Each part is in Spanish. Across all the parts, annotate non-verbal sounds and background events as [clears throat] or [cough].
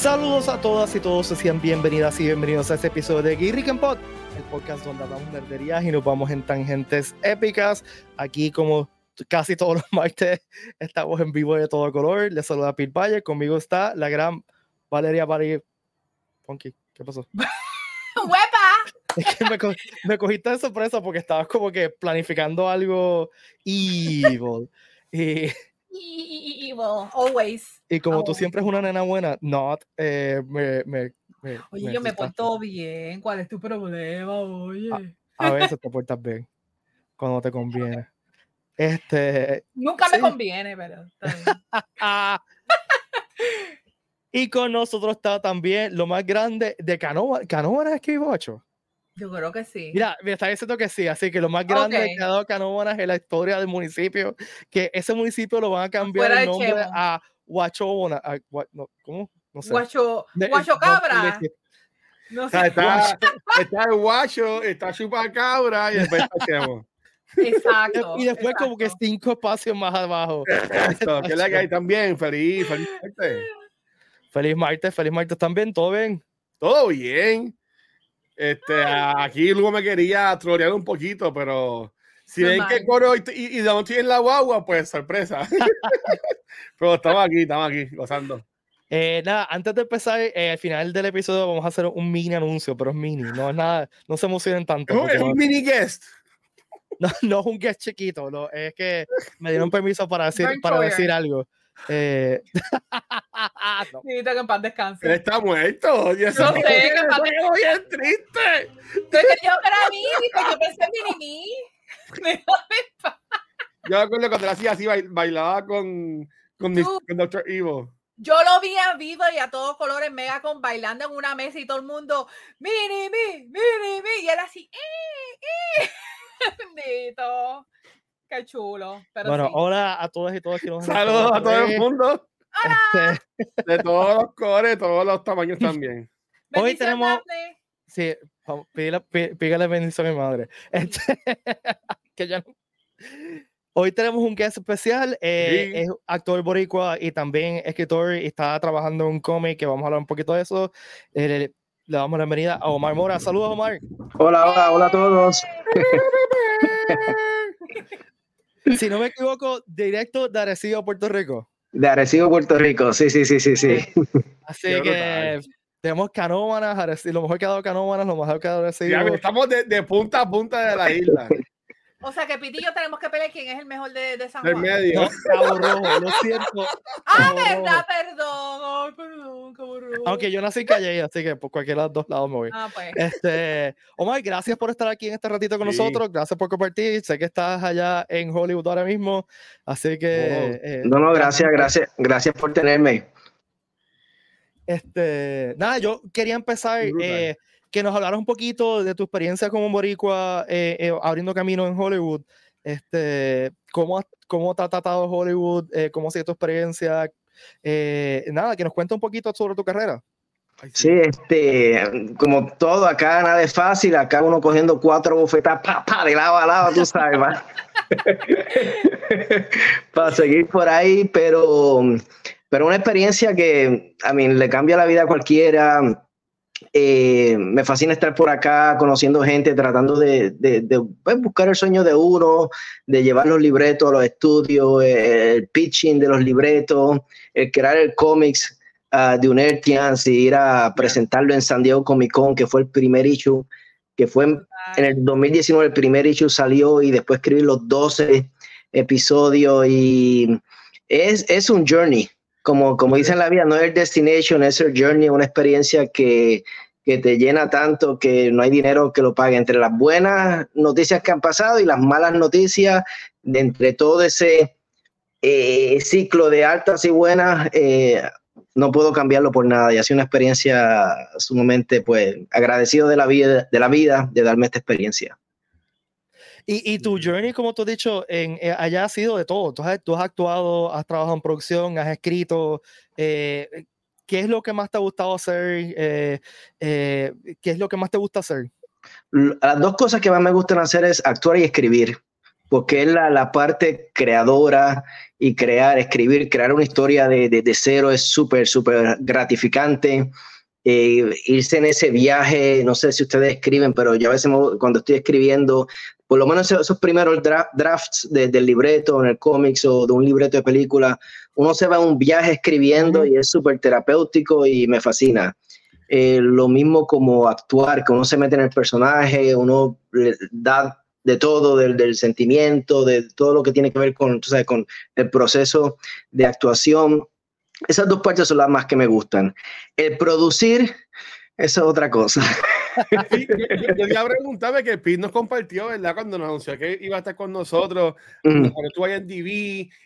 Saludos a todas y todos, sean bienvenidas y bienvenidos a este episodio de Gay Rick Pod, el podcast donde hablamos nerderías y nos vamos en tangentes épicas. Aquí, como casi todos los martes, [laughs] estamos en vivo de todo color. Les saluda Pete Valle, conmigo está la gran Valeria Bari. Funky, ¿qué pasó? [laughs] ¡Huepa! [laughs] Es que me, co- me cogiste de sorpresa porque estabas como que planificando algo evil. Y, Evil, always. y como tú siempre es una nena buena, not, eh, me, me, me- Oye, yo me porto bien. ¿Cuál es tu problema, oye? A veces te [laughs] portas bien cuando te conviene. Este. Nunca me conviene, pero está bien. [laughs] y con nosotros está también lo más grande de Canova. ¿Canóvanas escribió ocho? Yo creo que sí. Mira, me está diciendo que sí, así que lo más grande Ok. que ha dado Canóvanas en la historia del municipio, que ese municipio lo van a cambiar Fuera el nombre Chemo. a Huachobona. a Gua- no, ¿Cómo? No sé. Guacho, De- guacho no, sé. está, [laughs] está el guacho, está chupacabra y después está Chemo. Exacto. Y después como que exacto. cinco espacios más abajo. [laughs] Esto, que la que hay también. Feliz, feliz. martes. Feliz martes, feliz martes también, todo bien. Todo bien. Este, aquí luego me quería trolear un poquito, pero si ven que corro y, y, y no estoy en la guagua, pues sorpresa. [laughs] [laughs] pero estamos aquí, estamos aquí, gozando. Eh, nada, antes de empezar, eh, al final del episodio vamos a hacer un mini anuncio, pero es mini, no es nada, no se emocionen tanto. Es un, porque es un mini guest. [laughs] no, no es un guest chiquito, no, es que me dieron permiso para decir, para decir algo. Eh, [laughs] no. Necesito que en paz Él descanse. está muerto. Y eso Yo sé que está- es bien triste. Que yo para mí, yo pensé en mini [laughs] mí. Yo me acuerdo cuando él hacía así, bail- bailaba con, con, Tú- con Dr. Evil. Yo lo vi en vivo y a todos colores mega con bailando en una mesa y todo el mundo, mini mi, mini mi, y él así, ¡eh, eh! [laughs] Bendito. Qué chulo. Pero Bueno, sí. hola a todas y todos que nos Saludos a todo el mundo, Este, [laughs] de todos los colores, todos los tamaños [laughs] también. hoy tenemos- sí, vamos, pídele, pí- pídele bendición a mi madre. Este, [laughs] que ya no- Hoy tenemos un guest especial, eh, Sí. es actor boricua y también escritor y está trabajando en un cómic que vamos a hablar un poquito de eso. Eh, le, le damos la bienvenida a Omar Mora. Saludos, Omar. Hola, hola, hola a todos. Si no me equivoco, directo de Arecibo, Puerto Rico. De Arecibo, Puerto Rico. Sí, sí, sí, sí, sí. [laughs] Así Qué que brutal. tenemos canómanas, Arecibo, lo mejor que ha dado canómanas, lo mejor que ha dado Arecibo. Ya, estamos de, de punta a punta de la isla, [laughs] O sea que Piti y yo tenemos que pelear quién es el mejor de, de San Juan. medio. No, Cabo Rojo, lo siento. [laughs] Ah, verdad, perdón. Ay, perdón, Cabo Rojo. Aunque yo nací en Calle, así que por cualquiera de los dos lados me voy. Ah, pues. Este, Omar, gracias por estar aquí en este ratito con Sí. nosotros, gracias por compartir. Sé que estás allá en Hollywood ahora mismo, así que. eh, No, no, gracias, gracias, gracias por tenerme. Este, nada, yo quería empezar eh, que nos hablaras un poquito de tu experiencia como boricua eh, eh, abriendo camino en Hollywood. Este, ¿cómo, has- cómo te ha tratado Hollywood? Eh, ¿Cómo ha sido tu experiencia? Eh, nada, que nos cuente un poquito sobre tu carrera. Ay, Sí, este, como todo, acá nada es fácil, acá uno cogiendo cuatro bofetas, pa, pa, de lado a lado, tú sabes, [laughs] para seguir por ahí, pero, pero una experiencia que a mí le cambia la vida a cualquiera. Eh, me fascina estar por acá conociendo gente, tratando de, de- de, pues, buscar el sueño de uno, de llevar los libretos a los estudios, eh, el pitching de los libretos, el crear el cómics ah, de Unertians y ir a presentarlo en San Diego Comic Con, que fue el primer issue, que fue en, en el 2019 el primer issue salió y después escribir los 12 episodios y es, es un journey, como, como dicen en la vida, no es el destination, es el journey, una experiencia que, que te llena tanto que no hay dinero que lo pague. Entre las buenas noticias que han pasado y las malas noticias, de entre todo ese eh, ciclo de altas y buenas, eh, no puedo cambiarlo por nada. Y ha sido una experiencia sumamente, pues, agradecido de la vida, de la vida, de darme esta experiencia. Y, y tu journey, como tú has dicho, en, eh, allá ha sido de todo. Tú has, tú has actuado, has trabajado en producción, has escrito. eh, ¿Qué es lo que más te ha gustado hacer? Eh, eh, ¿Qué es lo que más te gusta hacer? Las dos cosas que más me gustan hacer es actuar y escribir. porque es la, la parte creadora y crear, escribir, crear una historia de, de, de cero es súper, súper gratificante. Eh, irse en ese viaje, no sé si ustedes escriben, pero yo a veces cuando estoy escribiendo, por lo menos esos primeros drafts de, del libreto, en el cómics o de un libreto de película, uno se va a un viaje escribiendo y es súper terapéutico y me fascina. Eh, lo mismo como actuar, que uno se mete en el personaje, uno le da de todo, del, del, sentimiento, de todo lo que tiene que ver con, sabes, con el proceso de actuación. Esas dos partes son las más que me gustan. El producir, eso es otra cosa. [laughs] Sí, yo, yo, yo preguntaba que Pete nos compartió, ¿verdad? Cuando nos anunció que iba a estar con nosotros, mm. cuando estuvo ahí en DV,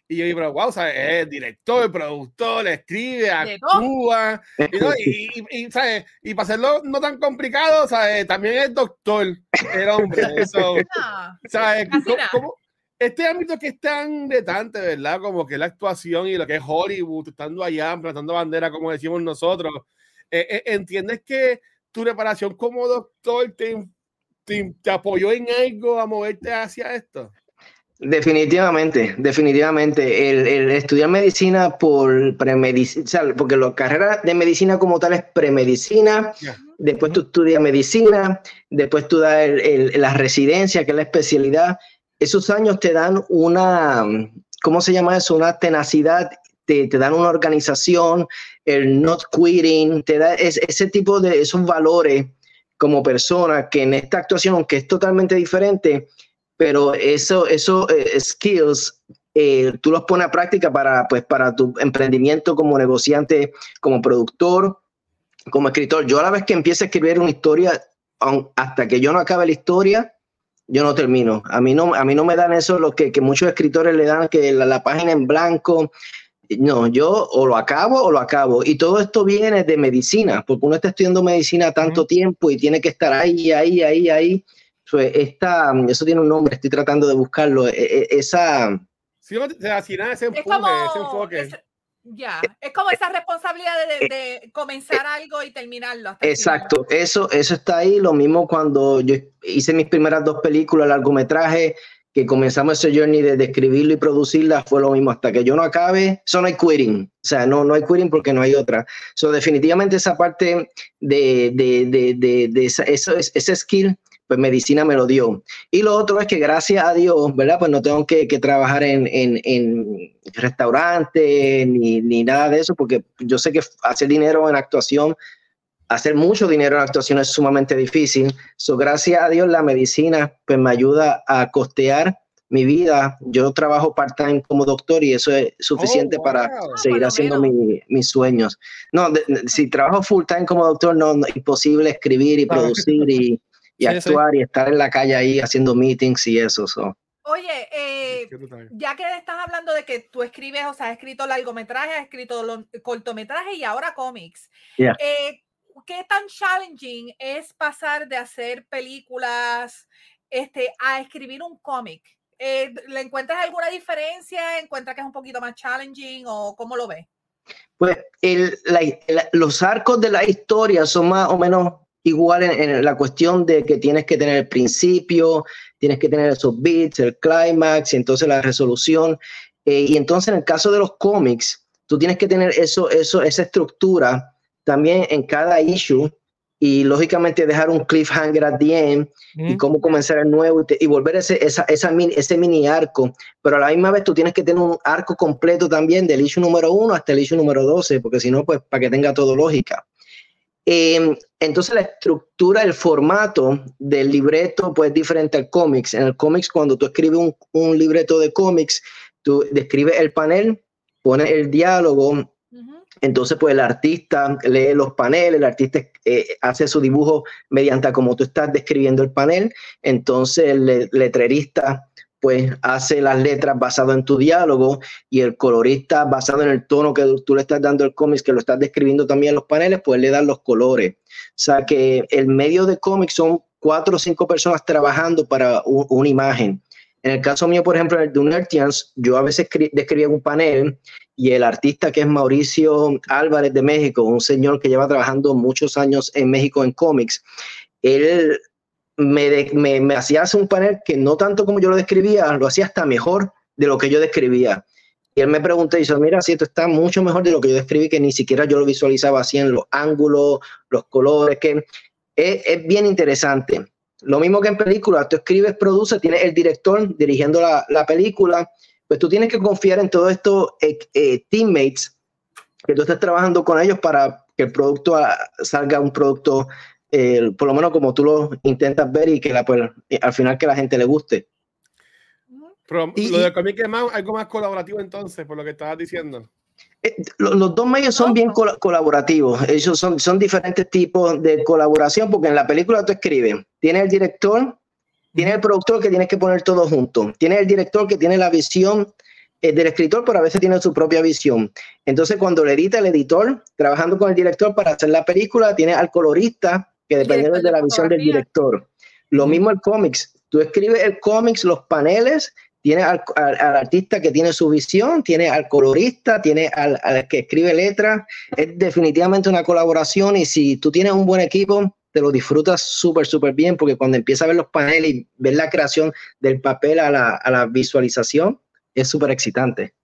y yo dije, wow, ¿sabes? Es director, productor, escribe, actúa, y, ¿no? y, y, y, ¿sabes? y, para hacerlo no tan complicado, ¿sabes? También es doctor, el hombre. [laughs] Eso, ¿sabes? ¿Cómo, cómo, este ámbito que es tan retante, ¿verdad? Como que la actuación y lo que es Hollywood, estando allá, plantando bandera, como decimos nosotros, eh, eh, ¿entiendes que tu preparación como doctor te, te, te, apoyó en algo a moverte hacia esto? Definitivamente, definitivamente. El, el estudiar medicina por premedicina, o sea, porque la carrera de medicina como tal es premedicina, yeah. después tú estudias medicina, después tú das el, el, la residencia, que es la especialidad. Esos años te dan una, ¿cómo se llama eso? Una tenacidad te, te, dan una organización, el not quitting, te da es, ese tipo de esos valores como persona que en esta actuación, aunque es totalmente diferente, pero eso, eso eh, skills, eh, tú los pones a práctica para, pues, para tu emprendimiento como negociante, como productor, como escritor. Yo a la vez que empiece a escribir una historia, hasta que yo no acabe la historia, yo no termino. A mí no, a mí no me dan eso lo que, que muchos escritores le dan, que la, la página en blanco, no, yo o lo acabo o lo acabo. Y todo esto viene de medicina, porque uno está estudiando medicina tanto uh -huh. tiempo y tiene que estar ahí, ahí, ahí, ahí. Pues esta, eso tiene un nombre, estoy tratando de buscarlo. E, e, esa. Sí, ese empuje, es como, ese enfoque. Es, ya, es como esa responsabilidad de, de, de comenzar eh, algo y terminarlo. Hasta exacto, eso, eso está ahí. Lo mismo cuando yo hice mis primeras dos películas, largometraje, que comenzamos ese journey de, de, escribirlo y producirla, fue lo mismo. Hasta que yo no acabe, eso no hay quitting. O sea, no, no hay quitting porque no hay otra. So, definitivamente esa parte de, de, de, de, esa, eso, ese skill, pues medicina me lo dio. Y lo otro es que gracias a Dios, ¿verdad? Pues no tengo que, que trabajar en, en, en restaurantes ni, ni nada de eso, porque yo sé que hacer dinero en actuación hacer mucho dinero en actuación es sumamente difícil. So, gracias a Dios la medicina pues me ayuda a costear mi vida. Yo trabajo part-time como doctor y eso es suficiente oh, wow. para ah, seguir haciendo mi, mis sueños. No, de, de, si trabajo full-time como doctor, no, no, imposible escribir y producir y, [laughs] y sí, actuar sí. y estar en la calle ahí haciendo meetings y eso. So. Oye, eh, ya que estás hablando de que tú escribes, o sea, has escrito largometrajes, has escrito cortometrajes y ahora cómics. Yeah. Eh, qué tan challenging es pasar de hacer películas este, a escribir un cómic? Eh, ¿Le encuentras alguna diferencia? ¿Encuentras que es un poquito más challenging o cómo lo ves? Pues el, la, la, los arcos de la historia son más o menos iguales en, en, la cuestión de que tienes que tener el principio, tienes que tener esos beats, el clímax y entonces la resolución. Eh, y entonces en el caso de los cómics, tú tienes que tener eso, eso, esa estructura también en cada issue y lógicamente dejar un cliffhanger at the end mm. y cómo comenzar el nuevo y, te, y volver ese, esa, esa mini, ese mini arco, pero a la misma vez tú tienes que tener un arco completo también del issue número uno hasta el issue número 12, porque si no, pues para que tenga todo lógica. Eh, entonces la estructura, el formato del libreto pues es diferente al cómics. En el cómics cuando tú escribes un, un libreto de cómics, tú describes el panel, pones el diálogo, entonces, pues el artista lee los paneles, el artista eh, hace su dibujo mediante como tú estás describiendo el panel. Entonces, el letrerista pues hace las letras basado en tu diálogo y el colorista basado en el tono que tú le estás dando al cómic, que lo estás describiendo también en los paneles, pues le dan los colores. O sea que el medio de cómic son cuatro o cinco personas trabajando para un, una imagen. En el caso mío, por ejemplo, en el de Unertians, yo a veces describía un panel y el artista que es Mauricio Álvarez de México, un señor que lleva trabajando muchos años en México en cómics, él me, me, me hacías un panel que no tanto como yo lo describía, lo hacía hasta mejor de lo que yo describía. Y él me preguntó y dice, mira, si esto está mucho mejor de lo que yo describí, que ni siquiera yo lo visualizaba así en los ángulos, los colores, que es, es bien interesante. Lo mismo que en películas, tú escribes, produces, tienes el director dirigiendo la, la película, pues tú tienes que confiar en todos estos eh, eh, teammates que tú estés trabajando con ellos para que el producto ah, salga un producto, eh, por lo menos como tú lo intentas ver y que la, pues, al final que la gente le guste. Pero Y- lo de cómic es más, algo más colaborativo entonces, por lo que estabas diciendo. Eh, lo- Los dos medios son bien col- colaborativos. Ellos son, son diferentes tipos de colaboración porque en la película tú escribes, tienes el director, tienes el productor que tienes que poner todo junto, tienes el director que tiene la visión eh, del escritor, pero a veces tiene su propia visión. Entonces cuando le edita el editor, trabajando con el director para hacer la película, tiene al colorista que depende de la visión del director. Lo mismo el cómics. Tú escribes el cómics, los paneles, tiene al, al- al artista que tiene su visión, tiene al colorista, tiene al, al que escribe letras. Es definitivamente una colaboración y si tú tienes un buen equipo, te lo disfrutas súper, súper bien porque cuando empiezas a ver los paneles y ver la creación del papel a la, a la visualización, es súper excitante.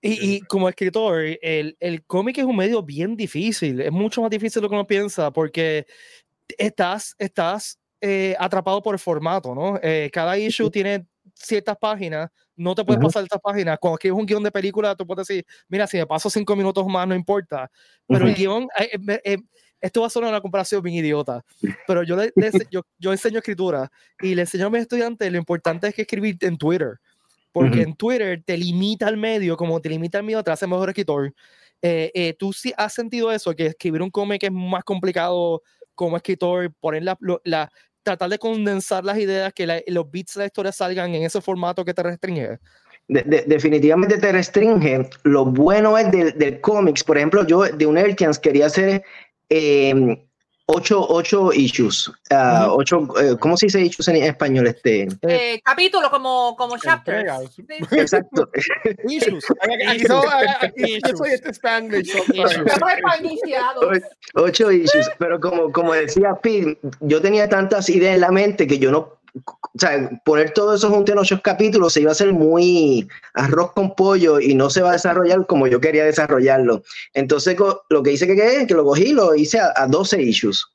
Y, y como escritor, el, el cómic es un medio bien difícil, es mucho más difícil de lo que uno piensa, porque estás, estás eh, atrapado por el formato, ¿no? Eh, cada issue tiene ciertas páginas, no te puedes pasar estas páginas. Cuando escribes un guion de película, tú puedes decir, mira, si me paso cinco minutos más, no importa. Pero el guion, eh, eh, eh, esto va a sonar una comparación bien idiota, [laughs] pero yo, le, yo, yo enseño escritura y le enseño a mis estudiantes lo importante es que escribir en Twitter, porque en Twitter te limita el medio, como te limita el medio, te hace mejor escritor. ¿Tú sí has sentido eso, que escribir un cómic es más complicado como escritor, poner la- tratar de condensar las ideas, que los bits de la historia salgan en ese formato que te restringe? De- de- definitivamente te restringe. Lo bueno es del, del cómics. Por ejemplo, yo de un Elkians quería hacer eh, ocho, ocho issues. ah, Ujú. ocho, eh, ¿Cómo se dice issues en español? Este, Eh, capítulo como, como chapters. Exacto. [laughs] [laughs] Issues. Aquí, aquí- yo soy este Spanglish. Ocho issues. Pero como, como decía Pete, yo tenía tantas ideas en la mente que yo no. O sea, poner todo eso junto en ocho capítulos se iba a hacer muy arroz con pollo y no se va a desarrollar como yo quería desarrollarlo. Entonces, lo que hice que, que, que lo cogí, lo hice a, a 12 issues.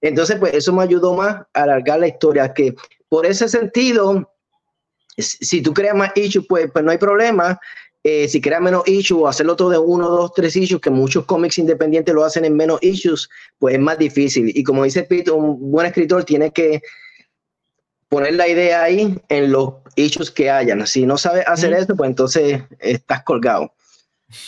Entonces, pues eso me ayudó más a alargar la historia. Que por ese sentido, si si tú creas más issues, pues, pues no hay problema. Eh, si creas menos issues o hacerlo todo de uno, dos, tres issues, que muchos cómics independientes lo hacen en menos issues, pues es más difícil. Y como dice Pete, un buen escritor tiene que poner la idea ahí en los issues que hayan. Si no sabes hacer eso, pues entonces estás colgado.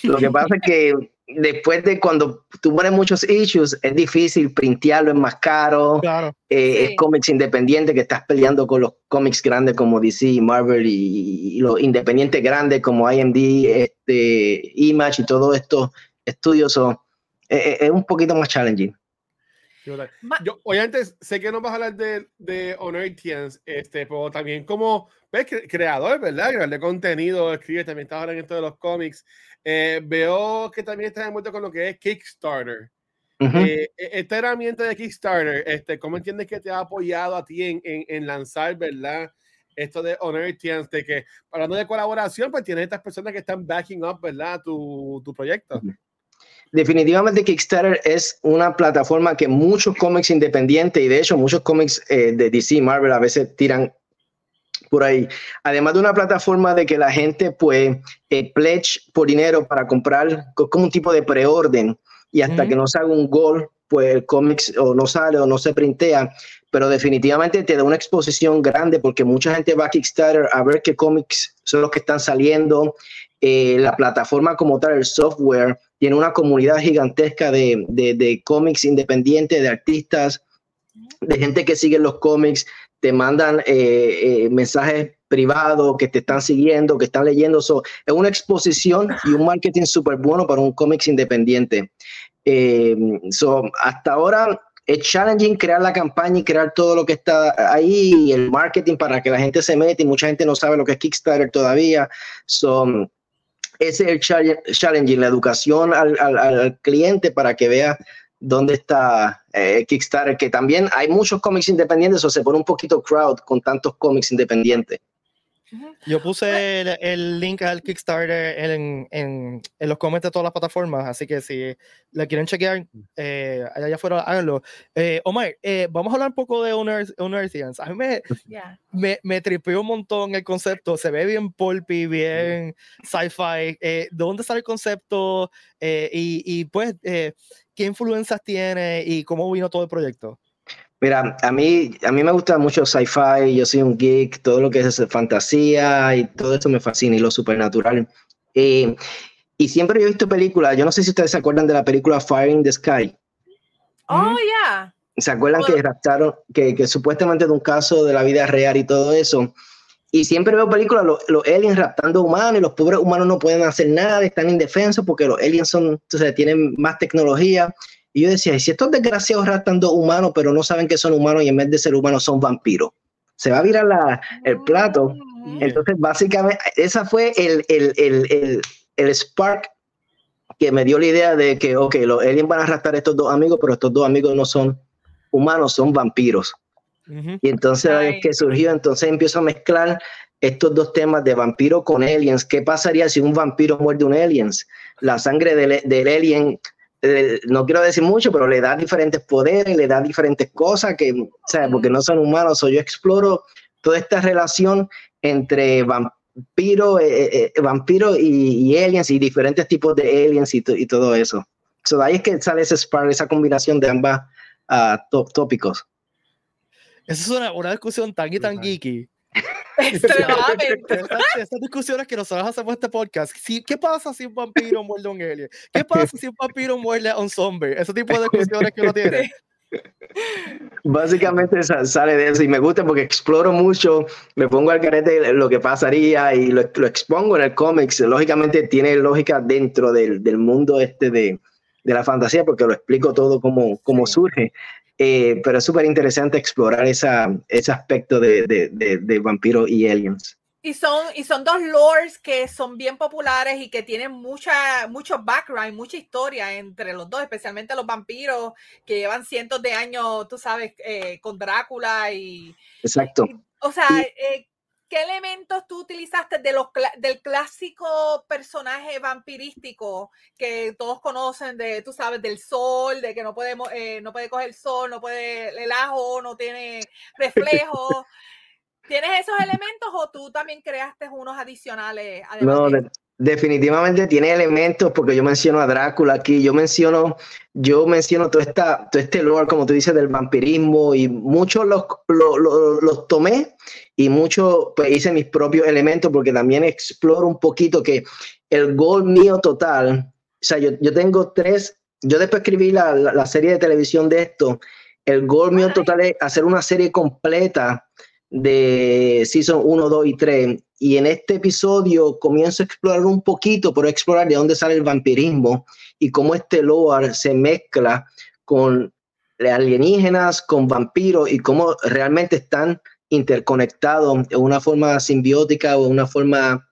Lo que pasa es que [laughs] después de cuando tú pones muchos issues, es difícil printearlo, es más caro. Claro. Eh, Sí. Es cómics independientes que estás peleando con los cómics grandes como DC, Marvel y, y los independientes grandes como IMD, este, Image y todos estos estudios. son eh, eh, es un poquito más challenging. Qué brutal. Ma- Yo, obviamente, sé que no vas a hablar de, de Honortians, este, pero también como ves, cre- creador, ¿verdad? Creador de contenido, escribe, también está ahora en esto de los cómics. Eh, veo que también estás envuelto con lo que es Kickstarter. Ujú. Eh, e- esta herramienta de Kickstarter, este, ¿cómo entiendes que te ha apoyado a ti en, en, en lanzar, ¿verdad? Esto de Honortians, de que hablando de colaboración, pues tienes estas personas que están backing up, ¿verdad? Tu, tu proyecto. Definitivamente Kickstarter es una plataforma que muchos cómics independientes y de hecho muchos cómics eh, de DC y Marvel a veces tiran por ahí. Además de una plataforma de que la gente pues eh, pledge por dinero para comprar co- como un tipo de preorden y hasta que no se haga un gol pues el cómics o no sale o no se printea, pero definitivamente te da una exposición grande porque mucha gente va a Kickstarter a ver qué cómics son los que están saliendo. Eh, la plataforma como tal, el software, tiene una comunidad gigantesca de, de, cómics independientes, de artistas, de gente que sigue los cómics, te mandan eh, eh, mensajes privados que te están siguiendo, que están leyendo. So, es una exposición y un marketing súper bueno para un cómics independiente. Eh, so, hasta ahora es challenging crear la campaña y crear todo lo que está ahí, el marketing para que la gente se mete y mucha gente no sabe lo que es Kickstarter todavía. So, ese es el challenge- challenging, la educación al, al- al cliente para que vea dónde está eh, Kickstarter, que también hay muchos cómics independientes o se pone un poquito crowd con tantos cómics independientes. Yo puse el, link al Kickstarter en, en, en, los comments de todas las plataformas, así que si la quieren chequear, eh, allá afuera, háganlo. Eh, Omar, eh, vamos a hablar un poco de Unearthians. A mí me, [laughs] me, me tripeó un montón el concepto, se ve bien pulpy, bien sci-fi. ¿De dónde sale el concepto? y, y, pues, ¿qué influencias tiene y cómo vino todo el proyecto? Mira, a mí, a mí me gusta mucho sci-fi, yo soy un geek, todo lo que es fantasía y todo esto me fascina y lo supernatural. Eh, y siempre he visto películas, yo no sé si ustedes se acuerdan de la película Fire in the Sky. Oh, ya. ¿Se acuerdan que raptaron, que, que, supuestamente de un caso de la vida real y todo eso? Y siempre veo películas, los, los, aliens raptando humanos y los pobres humanos no pueden hacer nada, están indefensos porque los aliens son, entonces, tienen más tecnología. Y yo decía, ¿y si estos desgraciados raptan humanos, pero no saben que son humanos y en vez de ser humanos son vampiros? Se va a virar la, el plato. Mm. Entonces, básicamente, esa fue el, el, el, el, spark que me dio la idea de que, ok, los aliens van a raptar a estos dos amigos, pero estos dos amigos no son humanos, son vampiros. Y entonces es que surgió, entonces empiezo a mezclar estos dos temas de vampiro con aliens. ¿Qué pasaría si un vampiro muerde un aliens? La sangre del, del alien eh, no quiero decir mucho, pero le da diferentes poderes, le da diferentes cosas que, o sea, porque no son humanos. O yo exploro toda esta relación entre vampiro, eh, eh, vampiro y, aliens y diferentes tipos de aliens y, y todo eso. So, ahí es que sale ese spark, esa combinación de ambas uh, tópicos. Esa es una, una discusión tan y tan geeky Extremadamente. Estas, discusiones que nosotros hacemos este podcast. ¿Qué pasa si un vampiro muerde a un alien? ¿Qué pasa si un vampiro muerde a un zombie? Ese tipo de discusiones que uno tiene. Básicamente sale de eso y me gusta porque exploro mucho, me pongo al carete lo que pasaría y lo, lo expongo en el cómics. Lógicamente tiene lógica dentro del, del mundo este de, de, la fantasía porque lo explico todo como, como surge. Eh, pero es súper interesante explorar esa, ese aspecto de, de, de, vampiros y aliens. Y son, y son dos lores que son bien populares y que tienen mucha, mucho background, mucha historia entre los dos, especialmente los vampiros que llevan cientos de años, tú sabes, eh, con Drácula y... Exacto. o sea, eh, ¿qué elementos tú utilizaste de los, del clásico personaje vampirístico que todos conocen, de, tú sabes, del sol, de que no, podemos, eh, no puede coger el sol, no puede el ajo, no tiene reflejo? [laughs] ¿Tienes esos elementos o tú también creaste unos adicionales? No, definitivamente tiene elementos porque yo menciono a Drácula aquí, yo menciono, yo menciono todo, esta, todo este lore, como tú dices, del vampirismo y muchos los, los, los tomé y mucho pues, hice mis propios elementos porque también exploro un poquito que el gol mío total, o sea, yo, yo tengo tres, yo después escribí la, la, serie de televisión de esto, el gol mío total es hacer una serie completa de Season 1, 2 y 3. Y en este episodio comienzo a explorar un poquito, pero explorar de dónde sale el vampirismo y cómo este lore se mezcla con alienígenas, con vampiros y cómo realmente están interconectado de una forma simbiótica o una forma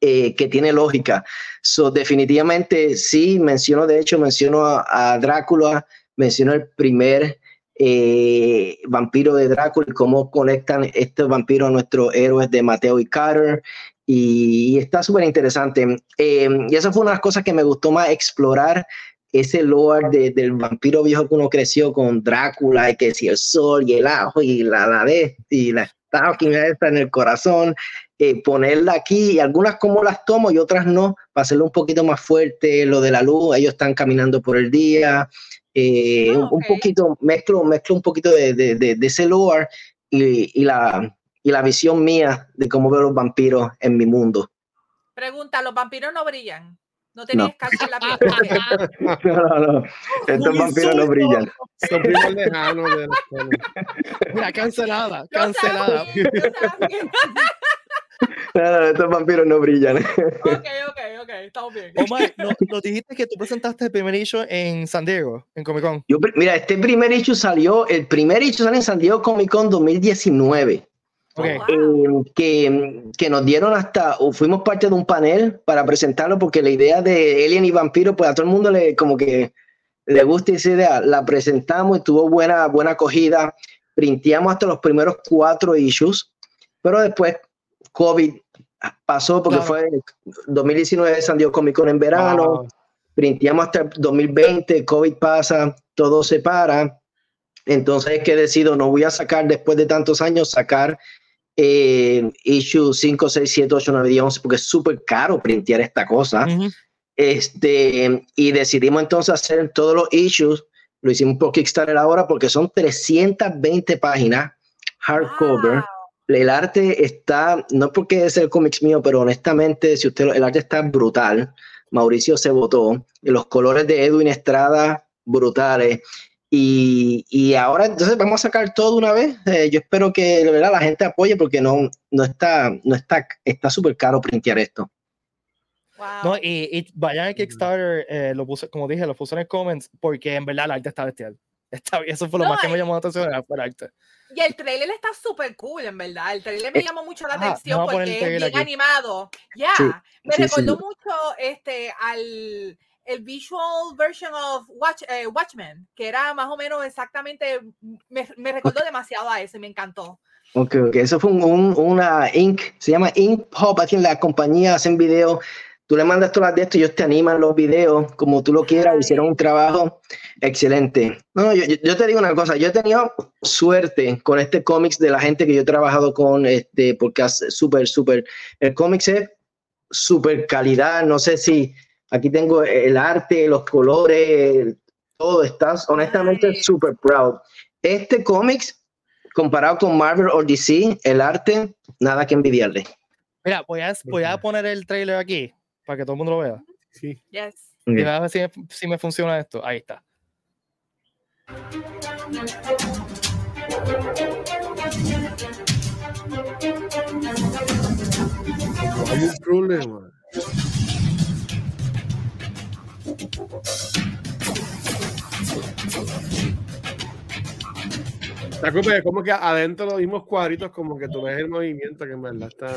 eh, que tiene lógica. So, definitivamente sí, menciono, de hecho, menciono a, Drácula, menciono el primer eh, vampiro de Drácula y cómo conectan estos vampiros a nuestros héroes de Mateo y Carter. Y, está súper interesante. Eh, y esa fue una de las cosas que me gustó más explorar ese lore del vampiro viejo que uno creció con Drácula y que si el sol y el ajo y la, la de y la stalking está en el corazón, eh, ponerla aquí, y algunas como las tomo y otras no, para hacerlo un poquito más fuerte, lo de la luz, ellos están caminando por el día, eh, ah, un, poquito, mezclo, mezclo un poquito de, de, de, ese lore y, y, la, y la visión mía de cómo veo los vampiros en mi mundo. Pregunta, ¿los vampiros no brillan? No tenías no. en la piel. [laughs] no, no, no. Estos vampiros no brillan. Son primos lejanos de [laughs] Mira, cancelada, cancelada. [laughs] No, estos vampiros no brillan. Ok, ok, ok, estamos bien. Omar, nos no dijiste que tú presentaste el primer issue en San Diego, en Comic Con. Yo, mira, este primer issue salió, el primer issue salió en San Diego Comic Con 2019. Okay. Eh, que, que, nos dieron hasta, o fuimos parte de un panel para presentarlo, porque la idea de Alien y Vampiro, pues a todo el mundo le como que le gusta esa idea, la presentamos y tuvo buena, buena acogida. Printeamos hasta los primeros cuatro issues, pero después COVID pasó porque fue 2019 San Diego Comic Con en verano, printeamos hasta 2020, COVID pasa, todo se para. Entonces es que decido, no voy a sacar después de tantos años, sacar eh, issue 5, 6, 7, 8, 9, 10, 11, porque es súper caro printear esta cosa. este, y decidimos entonces hacer todos los issues, lo hicimos por Kickstarter ahora porque son 320 páginas hardcover. El arte está, no porque es el cómics mío, pero honestamente, si usted el arte está brutal. Mauricio se votó, los colores de Edwin Estrada brutales. Y, y, ahora entonces vamos a sacar todo una vez. Eh, yo espero que ¿verdad? la gente apoye porque no, no está, no está, está súper caro printear esto. No, y, vayan a Kickstarter, eh, lo puse, como dije, lo puse en el comments, porque en verdad el arte está bestial. Está, eso fue lo más que me llamó la atención, el arte. Y el trailer está súper cool, en verdad. El trailer me llamó mucho la atención porque es bien animado. Ya, me recordó mucho este, al el visual version of Watch, eh, Watchmen, que era más o menos exactamente, me, me recordó demasiado a ese, me encantó. Ok, ok, eso fue un, una Ink, se llama Ink Pop, aquí en la compañía hacen videos, tú le mandas todas de esto y ellos te animan los videos como tú lo quieras, hicieron un trabajo excelente. No, yo, yo, te digo una cosa, yo he tenido suerte con este cómics de la gente que yo he trabajado con, este, porque es súper, súper, el cómics es súper calidad, no sé si Aquí tengo el arte, los colores, todo. Estás honestamente súper proud. Este cómics, comparado con Marvel o DC, el arte, nada que envidiarle. Mira, voy a, voy a poner el trailer aquí para que todo el mundo lo vea. Sí. Yes. Y a ver si me, si me funciona esto. Ahí está. Hay un problema. La como que adentro los mismos cuadritos, como que tú ves el movimiento que en verdad está.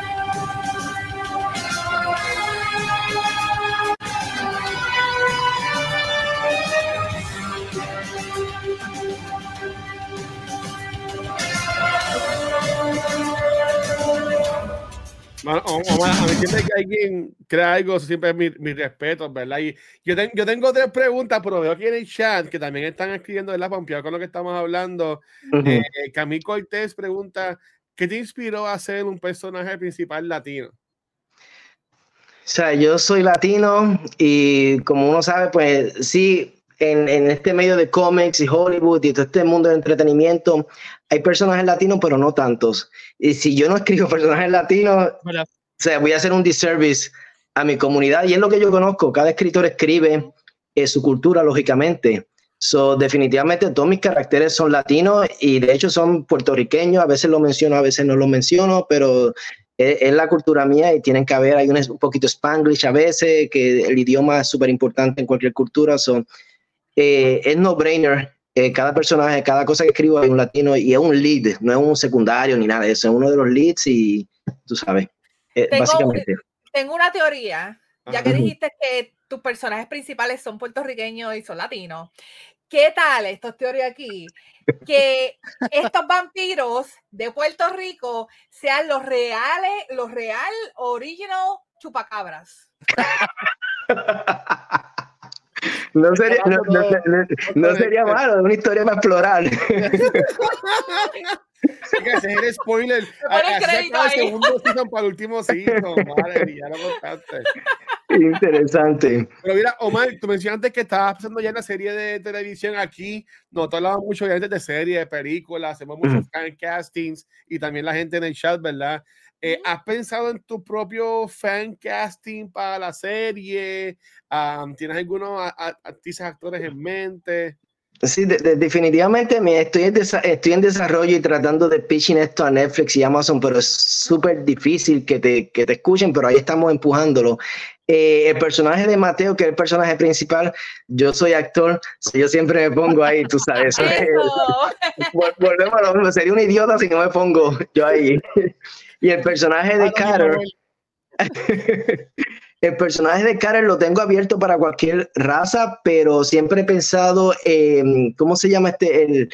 a mí siempre que alguien crea algo, siempre es mi, mi respeto, ¿verdad? Y yo, yo tengo tres preguntas, pero veo aquí en el chat que también están escribiendo, ¿verdad? Pompeado con lo que estamos hablando. Uh Camille Cortés pregunta, ¿qué te inspiró a ser un personaje principal latino? O sea, yo soy latino y como uno sabe, pues sí, en, en, este medio de cómics y Hollywood y todo este mundo de entretenimiento, hay personajes latinos, pero no tantos. Y si yo no escribo [laughs] personajes latinos, o sea, voy a hacer un disservice a mi comunidad. Y es lo que yo conozco. Cada escritor escribe eh, su cultura, lógicamente. So, definitivamente todos mis caracteres son latinos y de hecho son puertorriqueños. A veces lo menciono, a veces no lo menciono, pero es, la cultura mía y tienen que haber, hay un, un poquito spanglish a veces, que el idioma es súper importante en cualquier cultura. So, eh, es no-brainer eh, cada personaje, cada cosa que escribo hay un latino y es un lead, no es un secundario ni nada, es uno de los leads y tú sabes, eh, tengo, básicamente. Tengo una teoría, ya que dijiste que tus personajes principales son puertorriqueños y son latinos. ¿Qué tal, esto es teoría aquí, que estos vampiros de Puerto Rico sean los reales, los real, original chupacabras? [laughs] No sería, no, no, no, sería malo, una historia para explorar. Hay que hacer spoiler. El segundo season para el último season. Madre, ya lo contaste. Interesante. Pero mira, Omar, tú mencionaste que estabas pasando ya en la serie de televisión aquí. Nosotros hablamos mucho obviamente de series, de películas, hacemos muchos fan castings y también la gente en el chat, ¿verdad? Eh, ¿Has pensado en tu propio fan casting para la serie? ¿Tienes algunos artistas, actores en mente? Sí, definitivamente me estoy, en estoy en desarrollo y tratando de pitching esto a Netflix y Amazon, pero es súper difícil que te, que te escuchen, pero ahí estamos empujándolo. Eh, el personaje de Mateo, que es el personaje principal, yo soy actor, yo siempre me pongo ahí, tú sabes. [laughs] [laughs] Volvemos a lo mismo, sería un idiota si no me pongo yo ahí. Y el personaje de Carter, [laughs] el personaje de Carter lo tengo abierto para cualquier raza, pero siempre he pensado, en, ¿cómo se llama este? El,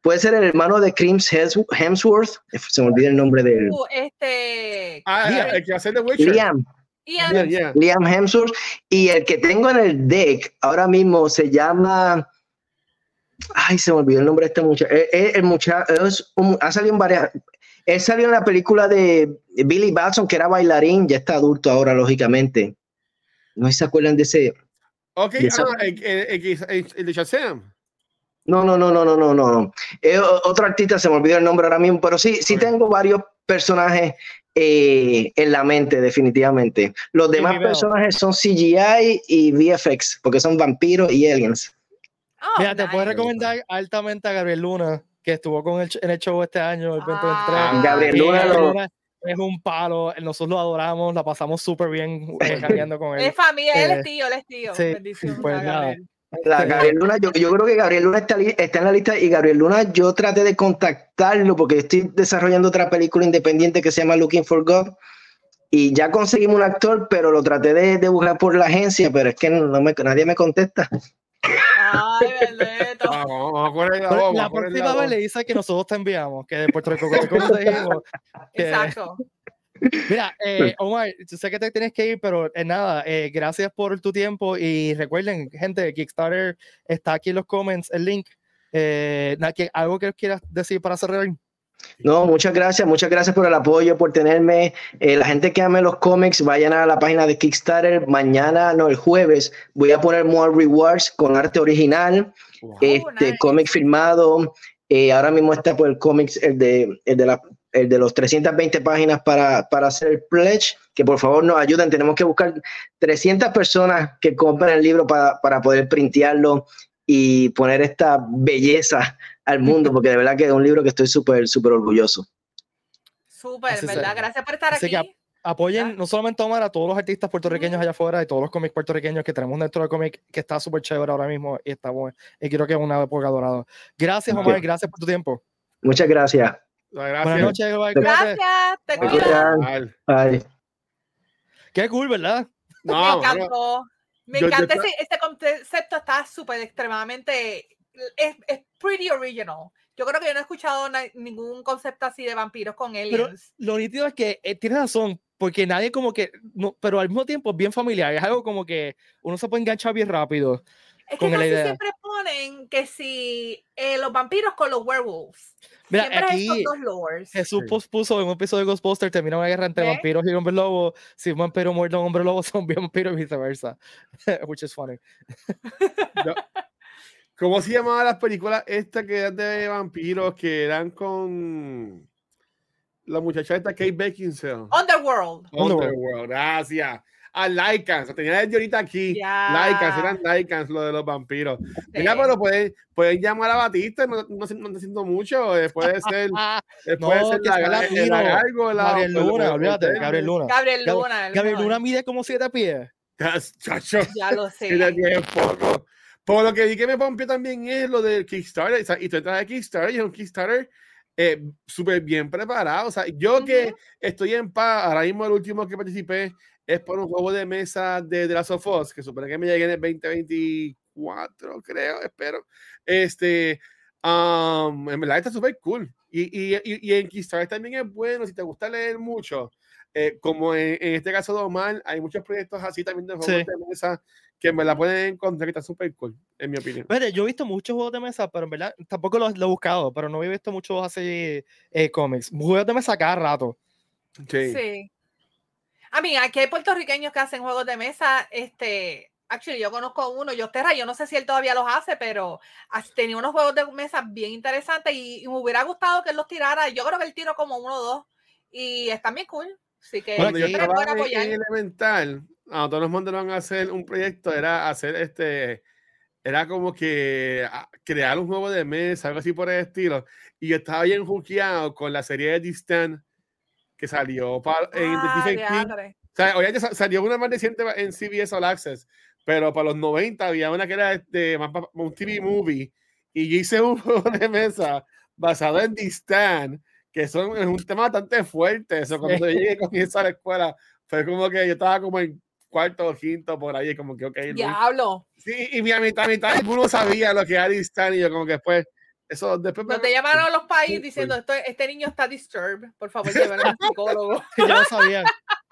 puede ser el hermano de Crims Hemsworth, se me olvida el nombre de uh, este... Ah, el que hace The Witcher. Liam. Liam Hemsworth. Y el que tengo en el deck ahora mismo se llama. Ay, se me olvidó el nombre de este muchacho. Eh, eh, el, muchacho ha salido en varias. Él salió en la película de Billy Batson, que era bailarín, ya está adulto ahora, lógicamente. ¿No se acuerdan de ese? Ok, ah, el, de Shazam. No, no, no, no, no, no, no. Eh, otro artista, se me olvidó el nombre ahora mismo, pero sí, sí tengo varios personajes eh, en la mente, definitivamente. Los demás personajes son CGI y VFX, porque son vampiros y aliens. Oh, Mira, te puedo recomendar altamente a Gabriel Luna, que estuvo con el, en el show este año, el 2023. Ah, Gabriel Luna, es un palo, nosotros lo adoramos, la pasamos súper bien eh, [laughs] con él. Es familia, él es eh, tío, él es tío. Sí, pues nada, Gabriel Luna, yo, yo, creo que Gabriel Luna está, está, en la lista y Gabriel Luna yo traté de contactarlo porque estoy desarrollando otra película independiente que se llama Looking for God y ya conseguimos un actor, pero lo traté de, de buscar por la agencia, pero es que no me, nadie me contesta. Ay, la, la próxima vez le dice que nosotros te enviamos, que de Puerto Rico, Exacto. Mira, [laughs] eh, Omar, sé que te tienes que ir, pero eh, nada, eh, gracias por tu tiempo y recuerden, gente, Kickstarter está aquí en los comments, el link. Eh, ¿Algo que quieras decir para cerrar? No, muchas gracias, muchas gracias por el apoyo, por tenerme. la gente que ame los cómics, vayan a la página de Kickstarter. Mañana, no, el jueves, voy a poner more rewards con arte original, este oh, cómic firmado. ahora mismo está por el cómics, el de, el de la el de los 320 páginas para, para hacer el pledge, que por favor nos ayuden. Tenemos que buscar 300 personas que compren el libro para, para poder printearlo y poner esta belleza al mundo, porque de verdad que es un libro que estoy súper, súper orgulloso. Súper, ¿verdad? Gracias por estar aquí. Que apoyen no solamente a Omar, a todos los artistas puertorriqueños allá afuera y todos los cómics puertorriqueños que tenemos dentro del cómic que está súper chévere ahora mismo y está bueno. Y quiero que es una época dorada. Gracias, Omar, gracias por tu tiempo. Muchas gracias. Gracias. Buenas noches, Gracias. Te cuidas. Bye. Qué cool, ¿verdad? me encantó. Me encanta ese, este concepto, está súper extremadamente. Es, es pretty original. Yo creo que yo no he escuchado ningún concepto así de vampiros con aliens. Pero lo nítido es que eh, tienes razón, porque nadie como que, no, pero al mismo tiempo es bien familiar, es algo como que uno se puede enganchar bien rápido. Es que casi siempre ponen que si eh, los vampiros con los werewolves. Mira, aquí Jesús puso en un episodio de Ghostbusters termina una guerra entre vampiros y hombres lobo. Si un vampiro muerde a un hombre lobo, [laughs] son bien vampiros y viceversa. [laughs] Which is funny. ¿Cómo se llamaban las películas estas que eran de vampiros que eran con la muchacha esta Kate Beckinsale? Underworld. Underworld, gracias ah, Lycans. Tenía desde ahorita aquí. Yeah. Lycans, eran Lycans, lo de los vampiros. Mira, pero pueden, pueden llamar a Batista, no, no, no te siento mucho. [laughs] Puede ser, puede no, ser la, la, Gabriel Luna, olvídate, Gabriel Luna. Gabriel Luna. Gabriel Luna mide como siete pies. Chacho, ya lo sé. poco. Por lo que vi que me pompió también es lo del Kickstarter. Y tú entras de Kickstarter y es un Kickstarter eh, súper bien preparado. O sea, yo que estoy en paz, ahora mismo el último que participé es por un juego de mesa de The Last of Us, que supone que me llegue en el 2024, creo, espero. Este, um, en verdad está súper cool. Y, y, y, en Kickstarter también es bueno, si te gusta leer mucho, eh, como en, este caso de Omar, hay muchos proyectos así también de juegos de mesa que en verdad pueden encontrar que está súper cool, en mi opinión. Mire, yo he visto muchos juegos de mesa, pero en verdad tampoco los, he buscado, pero no he visto muchos así eh, cómics. Juegos de mesa cada rato. Sí. sí. A mí, aquí hay puertorriqueños que hacen juegos de mesa. Este, actually, yo conozco uno, yo Terra, yo no sé si él todavía los hace, pero tenía unos juegos de mesa bien interesantes y, me hubiera gustado que él los tirara. Yo creo que él tiró como uno o dos y están bien cool. Así que Cuando yo en Elemental, a todos los mundos van a hacer un proyecto, era hacer este era como que ah, crear un juego de mesa, algo así por el estilo. Y yo estaba bien juqueado con la serie de Distant que salió para, en Ah, Stephen King. O sea, sa- salió una más reciente en CBS All Access, pero para los 90 había una que era pa- un TV movie. Y yo hice un juego de mesa basado en Distant, que son, es un tema bastante fuerte. Eso, cuando yo llegué [laughs] con eso a la escuela, fue como que yo estaba como en cuarto o quinto por ahí, como que, ok. Diablo. Sí, y mi mitad, mitad, ninguno sabía lo que era Distant, y yo como que después, eso, después me- No te llamaron a los países diciendo, "Esto- este niño está disturbed, por favor, llévalo a un psicólogo. [laughs] que ya lo sabían.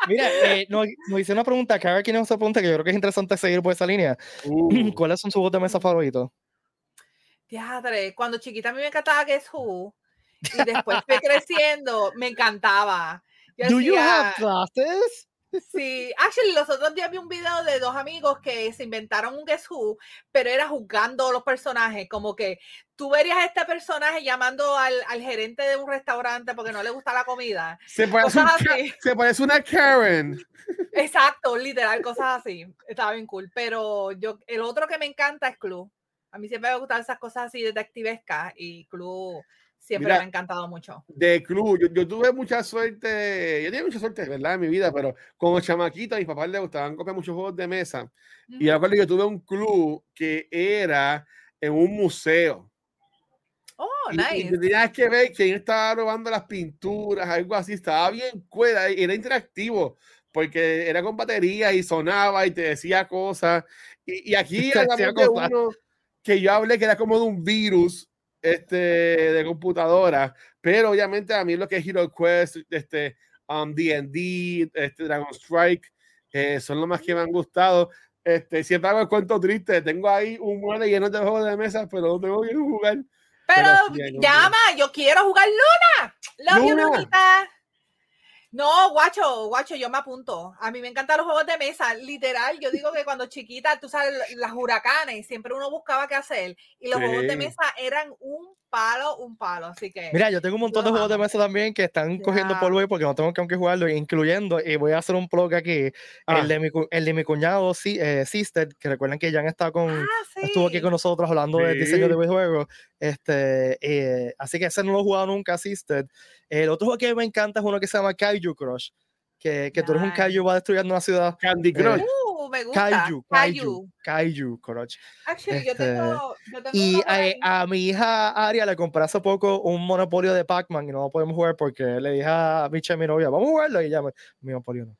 Mira, [laughs] eh, nos, nos hice una pregunta, cada quien nos hace pregunta que yo creo que es interesante seguir por esa línea. Uh, [clears throat] ¿Cuáles son sus juegos de mesa favoritos? Diadre, cuando chiquita a mí me encantaba Guess Who, y después fui creciendo, me encantaba. Yo Do you decía, have classes? Sí, actually, los otros días vi un video de dos amigos que se inventaron un Guess Who, pero era juzgando los personajes, como que tú verías a este personaje llamando al, al gerente de un restaurante porque no le gusta la comida. se, parece un cosas Ka- así. se parece una Karen. Exacto, literal, cosas así. Estaba bien cool. Pero yo, el otro que me encanta es Clue. A mí siempre me gustan esas cosas así detectivescas y Clue siempre Mira, me ha encantado mucho. de club. Yo, yo tuve mucha suerte, yo tenía mucha suerte, ¿verdad? En mi vida, pero como chamaquito, a mis papás les gustaban copiar muchos juegos de mesa. Y me acuerdo que yo tuve un club que era en un museo. Oh, Y, y nice. tenías que ver quién estaba robando las pinturas, algo así. Estaba bien cuerda, y era interactivo, porque era con batería y sonaba y te decía cosas. Y, y aquí [laughs] uno que yo hablé que era como de un virus este, de computadora, pero obviamente a mí lo que es Hero Quest, este, um, D&D, este, Dragon Strike, eh, son los más que me han gustado. Este, siempre hago el cuento triste, tengo ahí un mueble lleno de juegos de mesa, pero no tengo que jugar. Pero sí, hay un llama, yo quiero jugar Luna. Love you, Luna. Lunita. No, guacho, guacho, yo me apunto. A mí me encantan los juegos de mesa. Literal, yo digo que cuando chiquita, tú sabes, las huracanes, siempre uno buscaba qué hacer. Y los juegos de Sí. mesa eran un palo, un palo. Así que. Mira, yo tengo un montón de juegos de mesa también que están cogiendo Ya. polvo ahí porque no tengo con qué jugarlo, incluyendo, y voy a hacer un blog aquí, Ah. el, de mi, cu- el de mi cuñado Si- eh, Sister, que recuerden que Jan está con, ah, sí. estuvo aquí con nosotros hablando de diseño de Sí. videojuegos. Este, eh, así que ese no lo he jugado nunca, Assisted. El otro juego que me encanta es uno que se llama Kaiju Crush, que, que tú eres un. Kaiju va destruyendo una ciudad. Candy Crush. Uh, me gusta. Kaiju, Kaiju, Kaiju Crush. Actually, yo Este, tengo. Yo tengo Y a, a mi hija Aria le compré hace poco un monopolio de Pac-Man y no lo podemos jugar porque le dije a Micha, mi novia, vamos a jugarlo y ella me, monopolio no.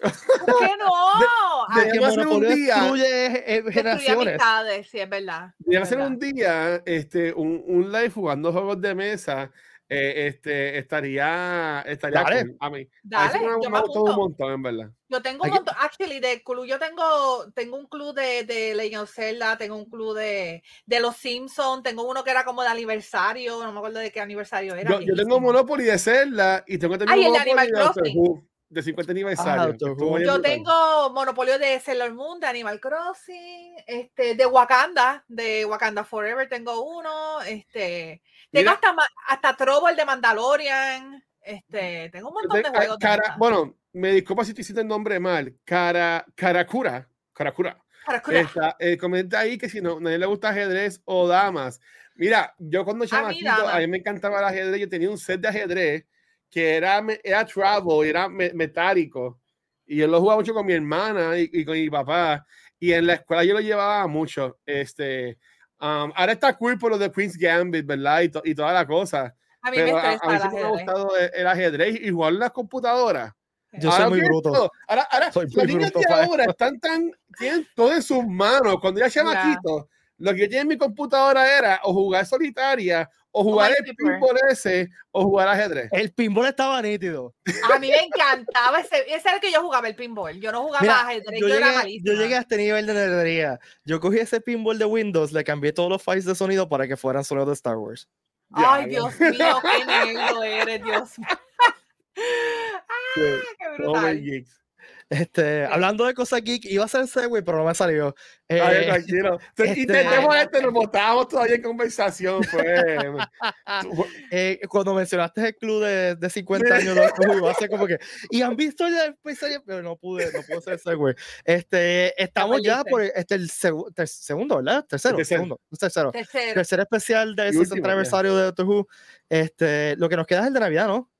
¿Por qué no? [laughs] Ah, de- Deberíamos hacer un día- destruye eh, destruye generaciones. amistades, sí, es verdad. Voy a es hacer un día este, un, un live jugando juegos de mesa. Eh, este, estaría, estaría Dale. cool. A mí, a mí Dale, me, yo me un montón, en verdad. Yo tengo un montón, actually, de club, yo tengo, tengo un club de, de Legend of Zelda, tengo un club de, de los Simpsons, tengo uno que era como de aniversario, no me acuerdo de qué aniversario era. Yo, yo tengo. Monopoly de Zelda y tengo también Ay, el de Monopoly Animal de Doctor Crossing. De 50 aniversario. Doctor que estuvo Who. bien Yo brutal. tengo monopolio de Sailor Moon, de Animal Crossing, este, de Wakanda, de Wakanda Forever tengo uno, este, tengo Mira. hasta, hasta el de Mandalorian, este, tengo un montón de tengo- juegos. de cara- mesa. bueno, me disculpa si te hiciste el nombre mal. Cara, Karakura. Karakura. Está, eh, comenta ahí que si no, nadie le gusta ajedrez o damas. Mira, yo cuando chamaquito, a mí, damas. me encantaba el ajedrez. Yo tenía un set de ajedrez que era, era travel, era me- metálico. Y yo lo jugaba mucho con mi hermana y, y con mi papá. Y en la escuela yo lo llevaba mucho. Este, um, ahora está cool por lo de Queen's Gambit, ¿verdad? Y, to- y toda la cosa. a mí me Pero a, estresa a mí me ha gustado el, el ajedrez y jugar en las computadoras. Yo Ahora soy muy bruto. todo. Ahora, ahora Soy niños bruto, de ahora están tan, tienen todo en sus manos. Cuando yo era chamaquito, lo que yo tenía en mi computadora era o jugar solitaria, o jugar el pinball ese, o jugar ajedrez. El pinball estaba nítido. A mí me encantaba ese, ese era el que yo jugaba el pinball. Yo no jugaba Mira, ajedrez, yo, yo, era llegué, yo malísima. llegué a este nivel de nerdería. Yo cogí ese pinball de Windows, le cambié todos los files de sonido para que fueran sonidos de Star Wars. Ay, Ya, Dios mío, qué negro eres, Dios mío. [laughs] Ah, qué brutal. Este, [laughs] hablando de cosas geek, iba a ser segue, pero no me salió. Ay, Eh, tranquilo. [laughs] este- Intentemos esto, nos botábamos todavía en conversación. Pues. [laughs] eh, cuando mencionaste el club de, de 50 años, iba a ser como que, y han visto ya el episodio, pero no pude, no pude hacer segue. Este, estamos ya por este, el segu- ter- segundo, ¿verdad? Tercero, tercero. segundo, tercero. Tercero. Tercer especial del Y último, 60 ya. aniversario de Doctor Who. Este, lo que nos queda es el de Navidad, ¿no?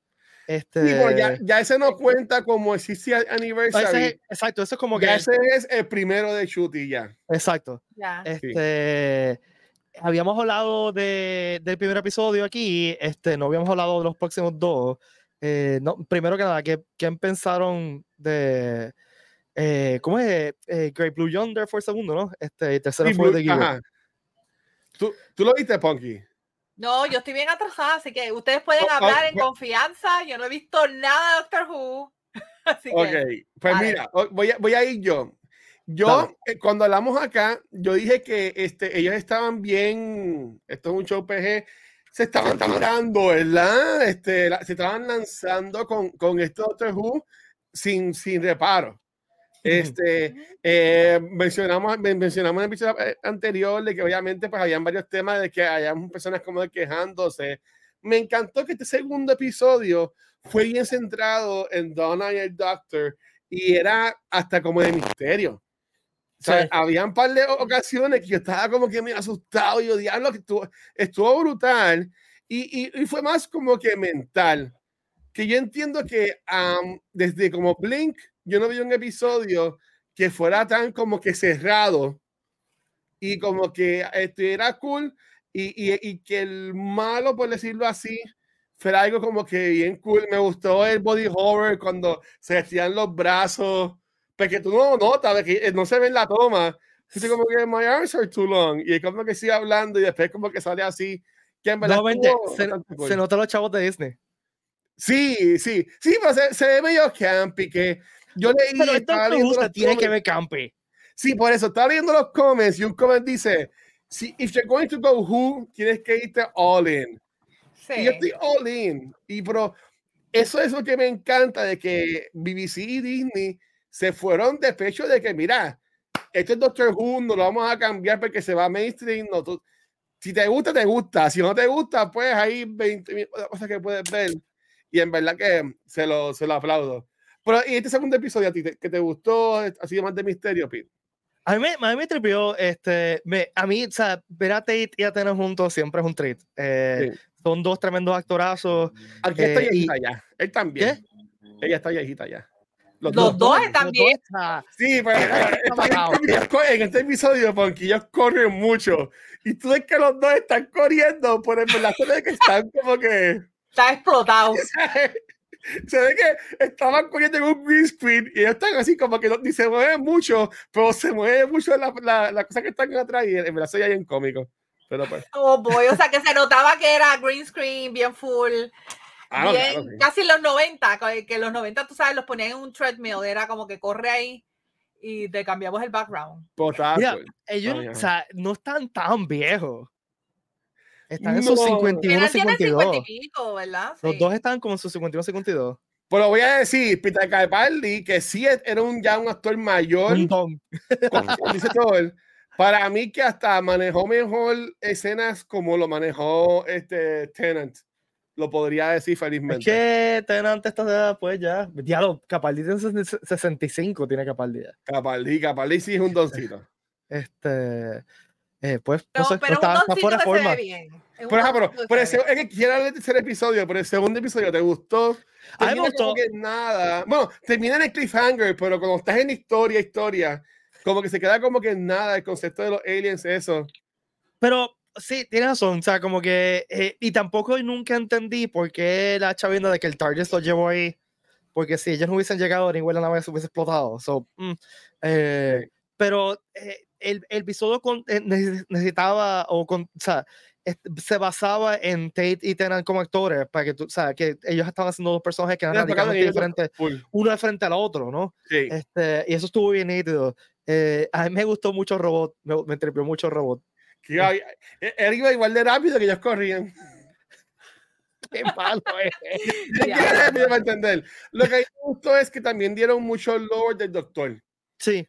Este, Sí, bueno, ya, ya ese no cuenta como existe ese anniversary. es- exacto, eso es como que, Ya ese es el primero de Chuti ya. exacto. Ya. Este, habíamos hablado de, del primer episodio aquí, este, no habíamos hablado de los próximos dos. Eh, no, primero que nada, ¿qué, qué pensaron de eh, ¿cómo es? Eh, Great Blue Yonder fue el segundo, ¿no? Este, y tercero Sí, fue Blue- The Giver. ajá. ¿Tú, ¿Tú lo viste, Punky? No, yo estoy bien atrasada, así que ustedes pueden Oh, oh, hablar en pues- confianza. Yo no he visto nada de Doctor Who. [laughs] Así Ok, que, pues mira, voy a, voy a ir yo. Yo, eh, cuando hablamos acá, yo dije que este, ellos estaban bien, esto es un show PG, se estaban tirando, ¿verdad? Este, la- se estaban lanzando con, con esto Doctor Who sin, sin reparo. Este, eh, mencionamos, men- mencionamos en el episodio eh, anterior de que obviamente pues habían varios temas de que hayan personas como de quejándose. Me encantó que este segundo episodio fue bien centrado en Donna y el Doctor y era hasta como de misterio. O sea, Sí. había un par de ocasiones que yo estaba como que me asustado y yo, diablo, que estuvo, estuvo brutal y, y, y fue más como que mental. Que yo entiendo que am, desde como Blink, yo no vi un episodio que fuera tan como que cerrado y como que estuviera cool y, y, y que el malo, por decirlo así, fuera algo como que bien cool. Me gustó el body horror cuando se estiran los brazos, porque tú no notas, porque no se ve en la toma. Dice como que my arms are too long y es como que sigue hablando y después como que sale así. Que en verdad Nuevamente, estuvo se, cool. se notan los chavos de Disney. Sí, sí, sí, pero se, se ve medio campy que yo leí. Pero esto me leyendo gusta, que ver campi. Sí, por eso estaba leyendo los comments y un comment dice: si, If you're going to go who, tienes que irte all in. sí. Y yo estoy all in. Y pero eso es lo que me encanta de que BBC y Disney se fueron de pecho de que, mira, esto es Doctor Who, no lo vamos a cambiar porque se va a mainstream. No, tú- si te gusta, te gusta. Si no te gusta, pues hay 20 mil cosas que puedes ver. Y en verdad que se lo, se lo aplaudo. Pero, ¿y este segundo episodio a ti, te- que te gustó? ¿Ha sido más de misterio, Pete? A mí, me- a mí me tripió, este, me, a mí, o sea, ver a Tate y a Tena juntos siempre es un treat. Eh, Sí. Son dos tremendos actorazos. Aquí está Eh, y- viejita ya. Él también. Ella está viejita ya. Los Los dos. dos los están bien. Sí, pero [laughs] en este episodio, porque ellos corren mucho. Y tú ves que los dos están corriendo, por el ve que están como que. Está explotado. [laughs] Se ve que estaban corriendo en un green screen y ellos están así como que no, ni se mueven mucho, pero se mueve mucho la, la, la cosa que están atrás y en verdad soy ahí en cómico. Pero pues. Oh boy, o sea que se notaba que era green screen, bien full, ah, bien, claro, sí. casi los 90, que- que los 90 tú sabes, los ponían en un treadmill, era como que corre ahí y te cambiamos el background. Estaba Mira, ellos, Ay, o ajá. sea, no están tan viejos. Están en sus No. 51, Tienen 52. 50 y pico, ¿verdad? Los Sí. dos están como en sus 51, 52. Pero voy a decir, Peter Capaldi, que sí es- era un, ya un actor mayor, Un [laughs] dice todo él, para mí que hasta manejó mejor escenas como lo manejó este Tenant. Lo podría decir Es felizmente. que Tenant esta edad, pues ya. Diablo, Capaldi tiene 65, tiene Capaldi ya. Capaldi, Capaldi sí es un doncito. Este. Eh, pues, no Pero, sé, pero está, un está doncito fuera forma. Pero, ajá, pero, pero se ese- es que quiero hablar del tercer episodio, pero el segundo episodio te gustó. A mí me gustó. que nada. Bueno, termina en el cliffhanger, pero cuando estás en historia, historia, como que se queda como que en nada el concepto de los aliens, eso. Pero sí, tienes razón. O sea, como que. eh, y tampoco nunca entendí por qué la chavienda de que el Target lo llevó ahí. Porque si ellos no hubiesen llegado, ninguna nave se hubiese explotado. So, mm, eh, Pero eh, el, el episodio con- eh, neces- necesitaba, o, con, o sea, se basaba en Tate y Tennant como actores, para que tú, o sea, que ellos estaban haciendo dos personajes que eran tocando radicalmente diferentes, uno de frente al otro, ¿no? Sí. Este, y eso estuvo bien nítido. Eh, a mí me gustó mucho el robot, me, me entrepió mucho el robot. Que iba- él iba igual de rápido que ellos corrían. [laughs] Qué malo [laughs] es. Entender. Lo que me gustó es que también dieron mucho lore del doctor. Sí,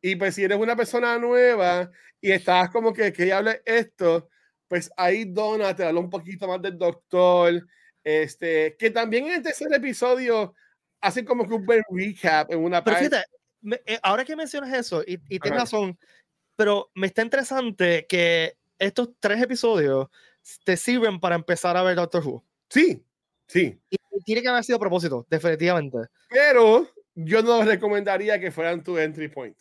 Y pues si eres una persona nueva y estás como que que hable esto, pues ahí Donna te habla un poquito más del doctor. Este, que también en el tercer episodio hacen como que un buen recap en una pero parte. fíjate, eh, ahora que mencionas eso, y, y tienes razón, pero me está interesante que estos tres episodios te sirven para empezar a ver Doctor Who. Sí, sí. Y, y tiene que haber sido a propósito, definitivamente. Pero yo no recomendaría que fueran tu entry point.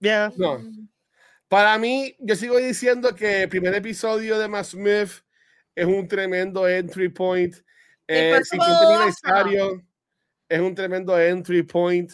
Yeah. No. Para mí, yo sigo diciendo que el primer episodio de Matt Smith es un tremendo entry point. Eh, quinto awesome. aniversario es un tremendo entry point.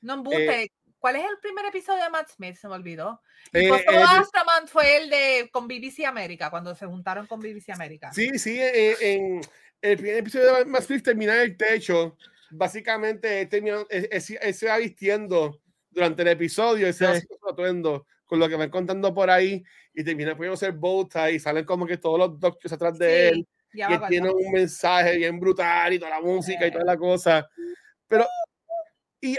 No embuste. ¿Cuál es el primer episodio de Matt Smith? Se me olvidó. Eh, Pues eh, Astroman fue el de con BBC América, cuando se juntaron con BBC América. sí, sí, eh, en el primer episodio de Matt Smith termina en el techo. Básicamente, él, termina- él- él él se va vistiendo durante el episodio, él se va Sí. atuendo con lo que van contando por ahí y termina poniéndose el bow tie y salen como que todos los doctors atrás de él. ya y él tiene un mensaje bien brutal y toda la música y Sí. toda la cosa. Pero, y,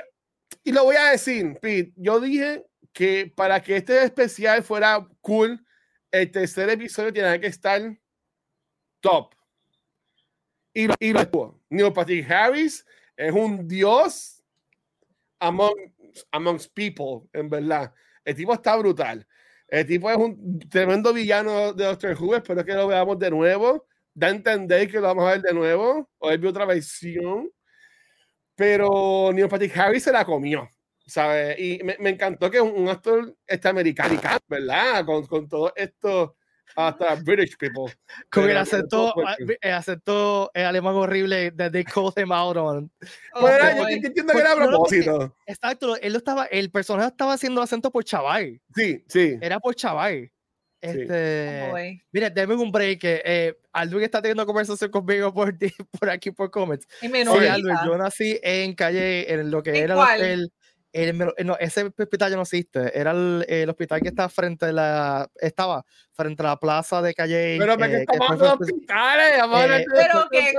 y lo voy a decir, Pete, yo dije que para que este especial fuera cool, el tercer episodio tenía que estar top. Y, y lo estuvo. Neil Patrick Harris es un dios among, amongst people, en verdad. El tipo está brutal. El tipo es un tremendo villano de Doctor Who. Espero que lo veamos de nuevo. Da a entender que lo vamos a ver de nuevo. O él vio otra versión. Pero Neil Patrick Harris se la comió. ¿sabes? Y me, me encantó que un, un actor este americano, ¿verdad? Con, con todo esto, hasta British people. [laughs] Con el acento, el acento eh, alemán horrible de they called him out on. Oh, Bueno, yo, entiendo que era a no, propósito. Exacto, él lo estaba, el personaje estaba haciendo el acento por chaval. Sí, sí. Era por chaval. Este, Oh, mira, denme un break. Que, eh, Alvin está teniendo conversación conmigo por, [laughs] por aquí por comments. Y Sí. Alvin, yo nací en calle, en lo que ¿En era el cuál? hotel. El no, ese hospital ya no existe. Era el, el hospital que está frente a la. Estaba frente a la plaza de calle. Pero me eh, en hospitales, amor, eh, Pero que-.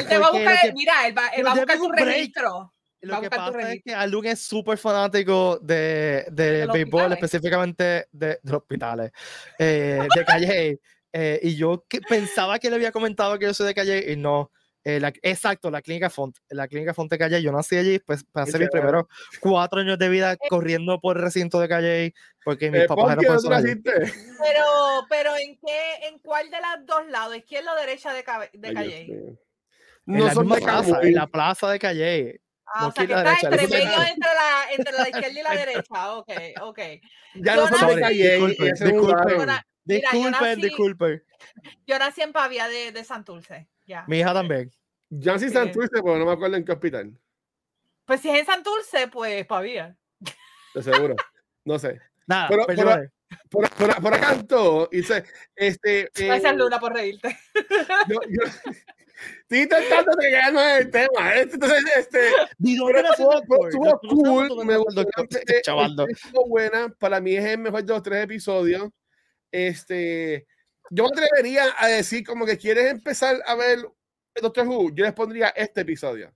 Él te va a buscar, que- mira, él va, él va a buscar su registro. Lo que pasa es que Alun es súper fanático de, de los béisbol, hospitales. específicamente de, de los hospitales, eh, de Calle. eh, y yo que pensaba que le había comentado que yo soy de Calle y no. Eh, la- exacto, la clínica Font. La clínica Font de Calle. Yo nací allí, pues pasé mis primeros cuatro años de vida corriendo por el recinto de Calle porque mis Eh, papás eran Ponky, ¿dónde personas. Pero, pero ¿en qué, en cuál de las dos lados? ¿Izquierda o derecha de, de Ay, Calle? mío. En No la son misma de plaza, en la plaza de Calle. Ah, o no sea, que está derecha, entre medio entre la, entre la izquierda y la [laughs] derecha. Ok, ok. Ya Yo no son de calle. Disculpen, nací- disculpen. yo nací en Pavía de, de Santurce. Ya. Mi hija también. Yo Sí. Santurce, pero no me acuerdo en qué hospital. Pues si es en Santurce, pues Pavía. De seguro. No sé. Nada, Pero- pues pero- Por, por, por acá todo. Y dice, este. Gracias, eh, Luna, por reírte. [laughs] yo, yo, estoy intentando que ya no es el tema. este, Entonces, este. ¿Y dónde Pero nació el estuvo, sé cool. Me gustó. eh, eh, chavaldo. estuvo buena. Para mí es el mejor de los tres episodios. Este. Yo me atrevería a decir, como que quieres empezar a ver Doctor Who, yo les pondría este episodio.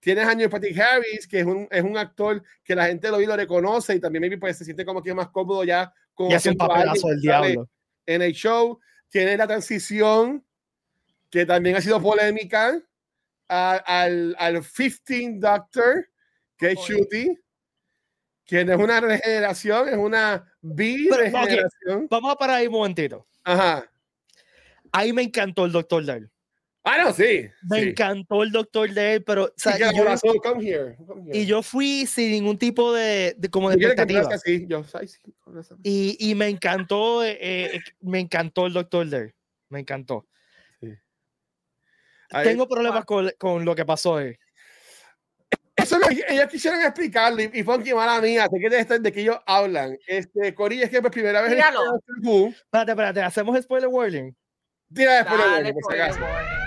Tienes a Neil Patrick Harris, que es un, es un actor que la gente lo, y lo reconoce y también maybe, pues, se siente como que es más cómodo ya con Y hace un papelazo del diablo. en el show. Tiene la transición, que también ha sido polémica, a- al, al 15 Doctor, que es. Shooty, que no es una regeneración, es una bi-regeneración. Vamos a parar ahí un momentito. Ajá. Ahí me encantó el doctor él. Ah, no, sí. Me sí. encantó el doctor él, pero o sea, y, yo, corazón, come here, come here. y yo fui sin ningún tipo de, de- como de ¿Tú quieres que expectativa. Yo, ay, sí. Y, y me encantó, eh, eh, me encantó el doctor él. Me encantó. Tengo problemas con, con lo que pasó hoy. Eso que ellos quisieron explicarlo y, y Funky, mala mía, te quieres estar de que ellos hablan. Este, Cori, es que por primera vez en Míralo. Who, Espérate, espérate, hacemos spoiler warning. tira después de Dale, bueno, por si spoiler acaso. warning.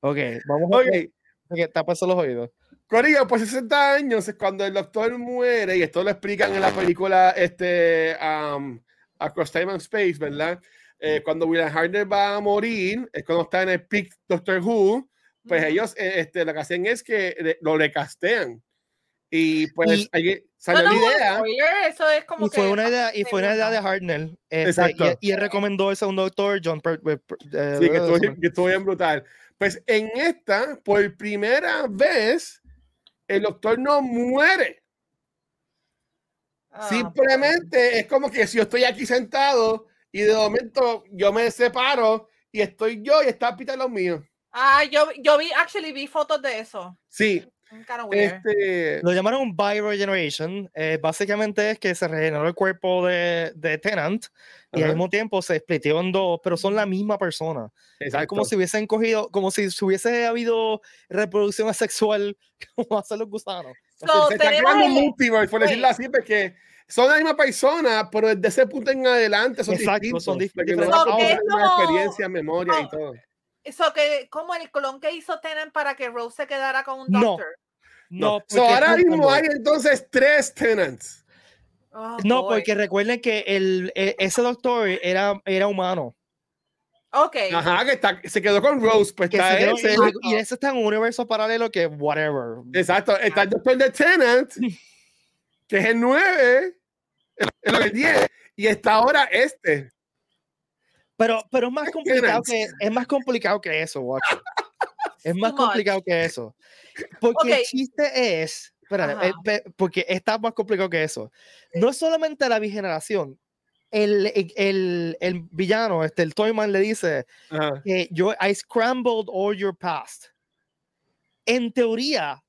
Ok, vamos a Ok, que tapas los oídos. Corillo, pues 60 años es cuando el doctor muere, y esto lo explican en la película este, um, Across Time and Space, ¿verdad? Eh, cuando William Hartnell va a morir, es cuando está en el peak Doctor Who, pues ellos eh, este, lo que hacen es que lo recastean. Y pues Y- ahí salió la idea. spoiler, eso es como Y fue que una idea, y fue una idea de. Hartnell. este, Exacto. y, y él recomendó ese a un doctor, John Per- eh, eh, Sí, que estuvo, bien- que estuvo bien brutal. Pues en esta, por primera vez, el doctor no muere. Ah, Simplemente es como que si yo estoy aquí sentado y de momento yo me separo y estoy yo y está Peter los míos. Ah, yo, yo vi, actually vi fotos de eso. Sí, este, Lo llamaron Bioregeneration. eh, básicamente es que se regeneró el cuerpo de, de Tennant y al mismo tiempo se splitió en dos, pero son la misma persona. Es exacto. como si hubiesen cogido, como si se hubiese habido reproducción asexual, [laughs] como hacen los gusanos. So, se está creando un multiverse, por decirlo así, porque son la misma persona, pero desde ese punto en adelante son Exacto, distintos. son dif- porque no So, una como- experiencia, memoria y no. todo. Eso que, como el clon que hizo Tennant para que Rose se quedara con un No. doctor. No, So, porque- ahora mismo no, hay entonces tres tenants. Oh, No, boy. porque recuerden que el, e- ese doctor era, era humano. Ok. Ajá, que está, se quedó con Rose, pues Que está quedó- ese. y, y ese está en un universo paralelo que whatever. Exacto, está el doctor de Tenant, [laughs] que es el 9, el, el, el 10, y está ahora este. Pero, pero es más complicado que es más complicado que eso, guacho. [laughs] Es más complicado que eso. Porque el Ok. chiste es, espérate, eh, porque está más complicado que eso. No es solamente la bigeneración. El, el, el, el villano, este, el Toyman le dice Ajá. que yo I scrambled all your past. En teoría,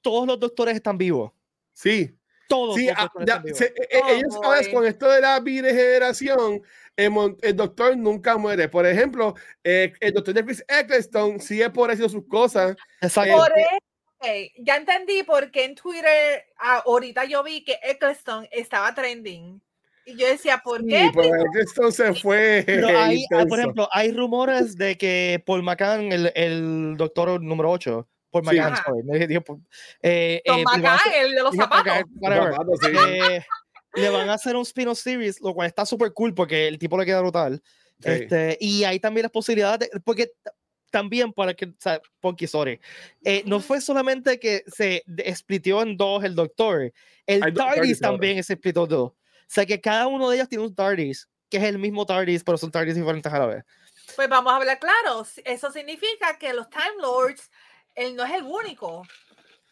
todos los doctores están vivos. Sí, Todos sí, los ah, ya, se- eh, eh, Oh, ellos a boy. con esto de la biregeneración, el, el doctor nunca muere. Por ejemplo, eh, el doctor de Chris Eccleston sigue por haciendo sus cosas. Exacto. Por eso, ok, ya entendí por qué en Twitter ah, ahorita yo vi que Eccleston estaba trending. Y yo decía, ¿por Sí, qué? pero Eccleston se fue. Pero hay, ah, por ejemplo, hay rumores de que Paul McCann, el, el doctor número 8, Paul Sí. McCann, me dije Paul- eh, eh, hacer- el de los zapatos. Sí. Eh, le van a hacer un spin-off series, lo cual está súper cool porque el tipo le queda brutal. Sí. Este, y hay también las posibilidades de, porque también para que, o sea, Ponky, sorry, eh, no fue solamente que se splitió en dos el doctor, el Hay TARDIS también se splitó en dos. O sea que cada uno de ellos tiene un TARDIS, que es el mismo TARDIS, pero son TARDIS diferentes a la vez. Pues vamos a hablar claro. Eso significa que los Time Lords, él no es el único.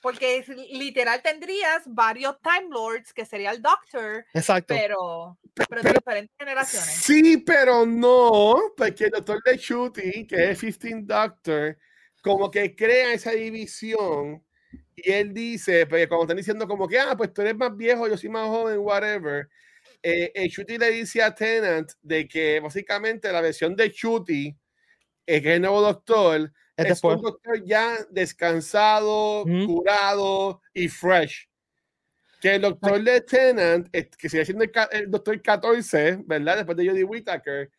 Porque es- literal tendrías varios Time Lords, que sería el Doctor, Exacto. pero, pero de diferentes generaciones. Sí, pero no, porque el doctor de Shooty, que es 15 Doctor, como que crea esa división y él dice, porque cuando están diciendo como que, ah, pues tú eres más viejo, yo soy más joven, whatever, eh, Shooty le dice a Tennant de que básicamente la versión de Shooty, eh, que es el nuevo doctor, Es es después. un doctor ya descansado, Ujú. curado y fresh. Que el doctor Lieutenant, eh, que sigue siendo el, el doctor 14, ¿verdad? Después de Jodie Whittaker,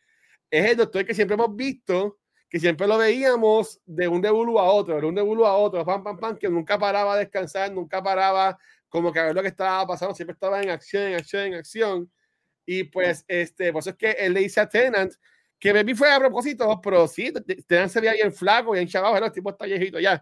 es el doctor que siempre hemos visto, que siempre lo veíamos de un debulu a otro, de un debulu a otro, pam, pam, pam, que nunca paraba a descansar, nunca paraba como que a ver lo que estaba pasando, siempre estaba en acción, en acción, en acción. Y pues, este, por eso es que él le dice a Tennant, que Baby fue a propósito, pero sí, T- T- Tennant se veía bien flaco, bien chavado, el tipo está viejito ya.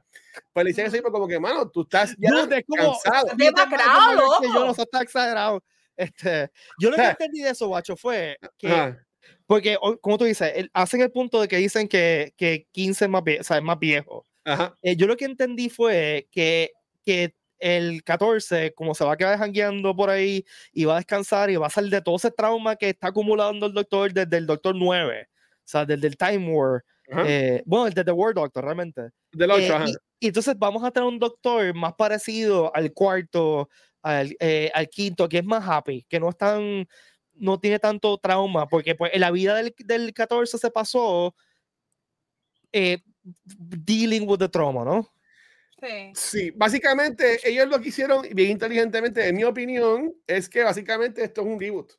Pues le dice así, pues como que, mano, tú estás ya Dude, es como- cansado. Demacrado, mayor que yo, loco. no eso está exagerado. Este, yo lo que entendí de eso, guacho, fue que Ajá. Porque, o- como tú dices, el- hacen el punto de que dicen que, que 15 es más, vie- o sea, es más viejo. Ajá. Eh, yo lo que entendí fue que, que el 14, como se va a quedar jangueando por ahí y va a descansar y va a salir de todo ese trauma que está acumulando el doctor desde el doctor 9, o sea, desde el Time War, eh, bueno, desde The War Doctor, realmente. Del Eh, 8, ajá. y, y entonces vamos a tener un doctor más parecido al cuarto, al, eh, al quinto, que es más happy, que no es tan, no tiene tanto trauma, porque pues en la vida del, del 14 se pasó eh, dealing with the trauma, ¿no? Sí. Sí, básicamente ellos lo que hicieron bien inteligentemente, en mi opinión, es que básicamente esto es un reboot.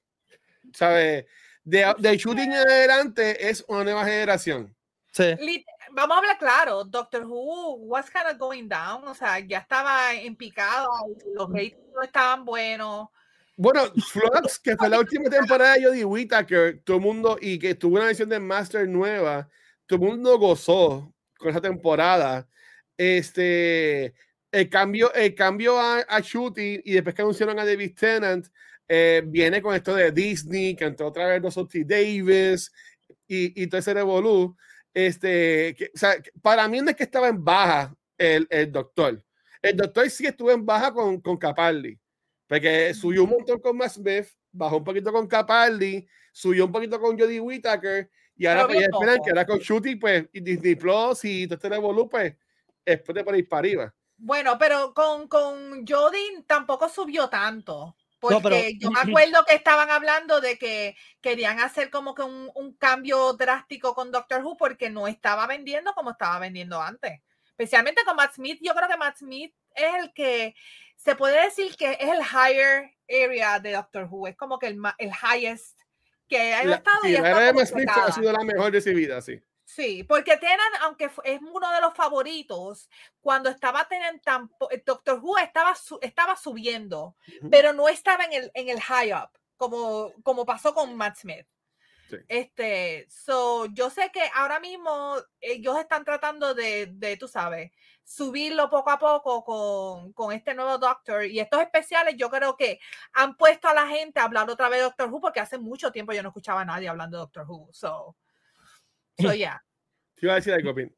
¿Sabes? De, de shooting en adelante es una nueva generación. Sí. Vamos a hablar claro, Doctor Who was kind of going down, o sea, ya estaba en picado, los ratings no estaban buenos. Bueno, Flux, que fue la última temporada de Jodie Whittaker, todo el mundo, y que tuvo una edición de Master nueva, todo el mundo gozó con esa temporada. Este, el cambio, el cambio a, a Shooting y después que anunciaron a David Tennant, eh, viene con esto de Disney, que entró otra vez los T. Davis y, y todo ese revolú. Este, que, o sea, para mí no es que estaba en baja el, el doctor. El doctor sí estuvo en baja con, con Capaldi, porque subió un montón con Matt Smith, bajó un poquito con Capaldi, subió un poquito con Jodie Whittaker, y ahora pues, esperan que ahora con Shooty, pues, y Disney Plus y todo este revolú, pues, después por ir para arriba. Bueno, pero con, con Jodie tampoco subió tanto. Porque yo me acuerdo que estaban hablando de que querían hacer como que un, un, cambio drástico con Doctor Who porque no estaba vendiendo como estaba vendiendo antes. Especialmente con Matt Smith. Yo creo que Matt Smith es el que se puede decir que es el higher area de Doctor Who. Es como que el, el highest que ha estado. Sí, la era de Matt Smith ha sido la mejor de su vida, sí. Sí, porque tienen, aunque es uno de los favoritos, cuando estaba teniendo Doctor Who estaba, estaba subiendo, pero no estaba en el, en el high up, como, como pasó con Matt Smith. Sí. Este, so, yo sé que ahora mismo ellos están tratando de, de tú sabes, subirlo poco a poco con, con, este nuevo Doctor. Y estos especiales yo creo que han puesto a la gente a hablar otra vez de Doctor Who, porque hace mucho tiempo yo no escuchaba a nadie hablando de Doctor Who. So, So, yeah. ¿Qué iba a decir algo, Pin?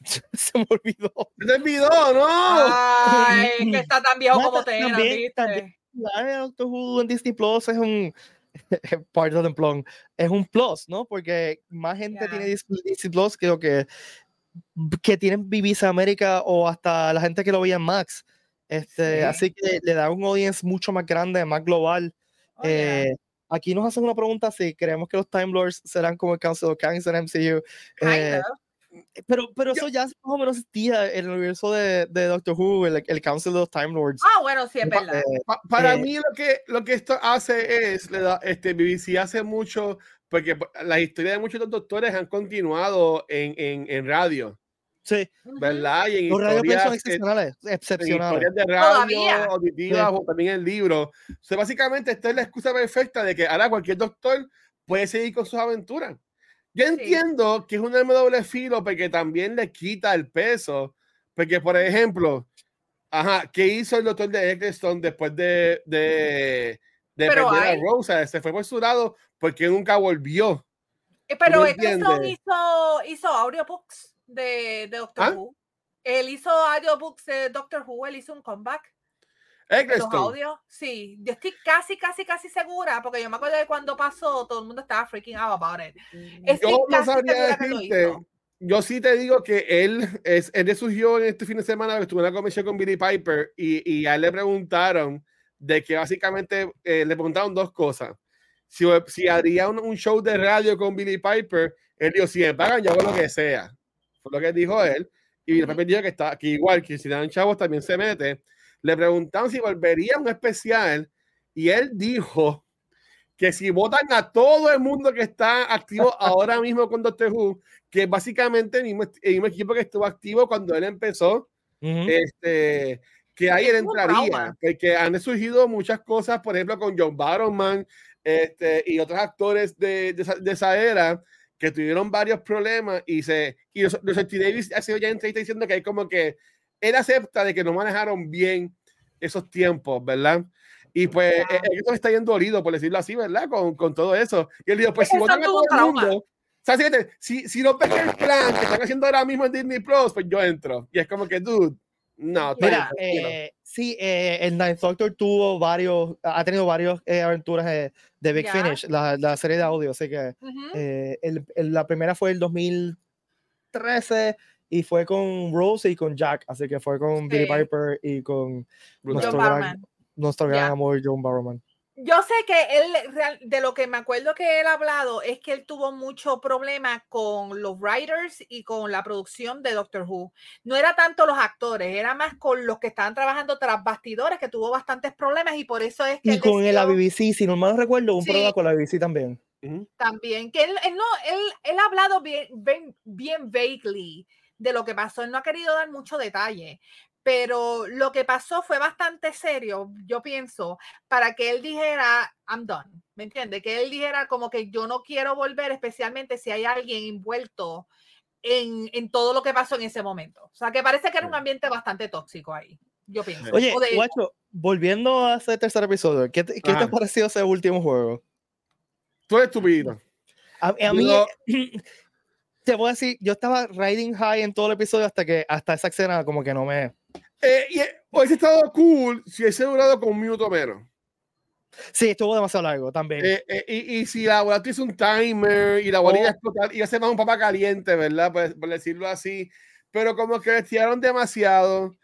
[laughs] Se me olvidó. Se me olvidó, ¿no? Ay, [laughs] que está tan viejo no, como te también, también, La Doctor Who en Disney Plus es un parte del plan. Es un plus, ¿no? Porque más gente yeah. tiene Disney Plus creo que que tienen BBC América o hasta la gente que lo veía en Max. Este, sí. Así que le da un audience mucho más grande, más global. Oh, eh, yeah. Aquí nos hacen una pregunta si creemos que los Time Lords serán como el Council of Kings en MCU. Eh, pero, pero eso ya más o menos existía en el universo de, de Doctor Who, el, el, Council of Time Lords. Ah, bueno, sí, es verdad. Eh, pa, para eh, mí lo que, lo que esto hace es, le da, este, BBC hace mucho, porque las historias de muchos doctores han continuado en, en, en radio. Sí. ¿Verdad? Y en Los historias, son excepcionales, excepcionales. En historias de radio, Todavía. auditivas sí. o también en libros. O sea, básicamente esta es la excusa perfecta de que ahora cualquier doctor puede seguir con sus aventuras. Yo entiendo sí. que es un arma doble filo porque también le quita el peso. Porque, por ejemplo, ajá, ¿qué hizo el doctor de Eccleston después de, de, de perder hay... a Rosa? Se fue por su lado porque nunca volvió. Eh, pero Eccleston hizo, hizo audiobooks de, de Doctor ¿Ah? Who. Él hizo audiobooks de Doctor Who, él hizo un comeback. Eccleston. Los audios, sí, yo estoy casi, casi, casi segura, porque yo me acuerdo de cuando pasó, todo el mundo estaba freaking out about it. Estoy yo no sabría decirte, yo sí te digo que él, es, él surgió en este fin de semana, estuvo en una convención con Billy Piper y, y a él le preguntaron de que básicamente eh, le preguntaron dos cosas. Si, si haría un, un, show de radio con Billy Piper, él dijo, si me pagan, yo hago lo que sea fue lo que dijo él. Y después me dijo que, está, que igual que si dan chavos también se mete. Le preguntaron si volvería un especial y él dijo que si votan a todo el mundo que está activo [laughs] ahora mismo con Doctor Who, que básicamente el mismo, el mismo equipo que estuvo activo cuando él empezó, uh -huh. este, que ahí él entraría, porque han surgido muchas cosas, por ejemplo, con John Barrowman este, y otros actores de, de, de esa era, que tuvieron varios problemas y se y los, los Davis ha sido ya entrevista diciendo que hay como que él acepta de que no manejaron bien esos tiempos, ¿verdad? Y pues yeah. él, él está bien dolido, por decirlo así, ¿verdad? Con, con todo eso. Y él dijo, pues si votan a todo el mundo, o sea, si, si no pega el plan que están haciendo ahora mismo en Disney Plus, pues yo entro. Y es como que, dude, no. Mira, eh, sí, eh, el Ninth Doctor tuvo varios, ha tenido varias eh, aventuras de, de Big yeah. Finish, la, la, serie de audio, así que uh -huh. el, el, la primera fue el 2013 y fue con Rose y con Jack, así que fue con sí. Billy Piper y con nuestro gran, nuestro gran yeah. amor John Barrowman yo sé que él, de lo que me acuerdo que él ha hablado, es que él tuvo mucho problema con los writers y con la producción de Doctor Who. No era tanto los actores, era más con los que estaban trabajando tras bastidores, que tuvo bastantes problemas y por eso es que... Y con decidió... la BBC, si no mal recuerdo, un sí. problema con la BBC también. También, que él, él no, él, él, ha hablado bien, bien, bien vaguely de lo que pasó, él no ha querido dar mucho detalle, pero lo que pasó fue bastante serio, yo pienso, para que él dijera, I'm done, ¿me entiende? Que él dijera como que yo no quiero volver, especialmente si hay alguien envuelto en, en, todo lo que pasó en ese momento. O sea, que parece que era un ambiente bastante tóxico ahí, yo pienso. Oye, guacho, volviendo a ese tercer episodio, ¿qué, te, ¿qué te ha parecido ese último juego? Tú eres tu vida. A, a mí, [clears throat] te voy a decir, yo estaba riding high en todo el episodio hasta que hasta esa escena como que no me eh, y, eh, hubiese estado cool si hubiese durado con un minuto menos. Sí, estuvo demasiado largo también. Eh, eh y, y, si la bola hizo un timer y la bolilla oh. explotar, a ser más un papá caliente, ¿verdad? Por, por, decirlo así. Pero como que estiraron demasiado.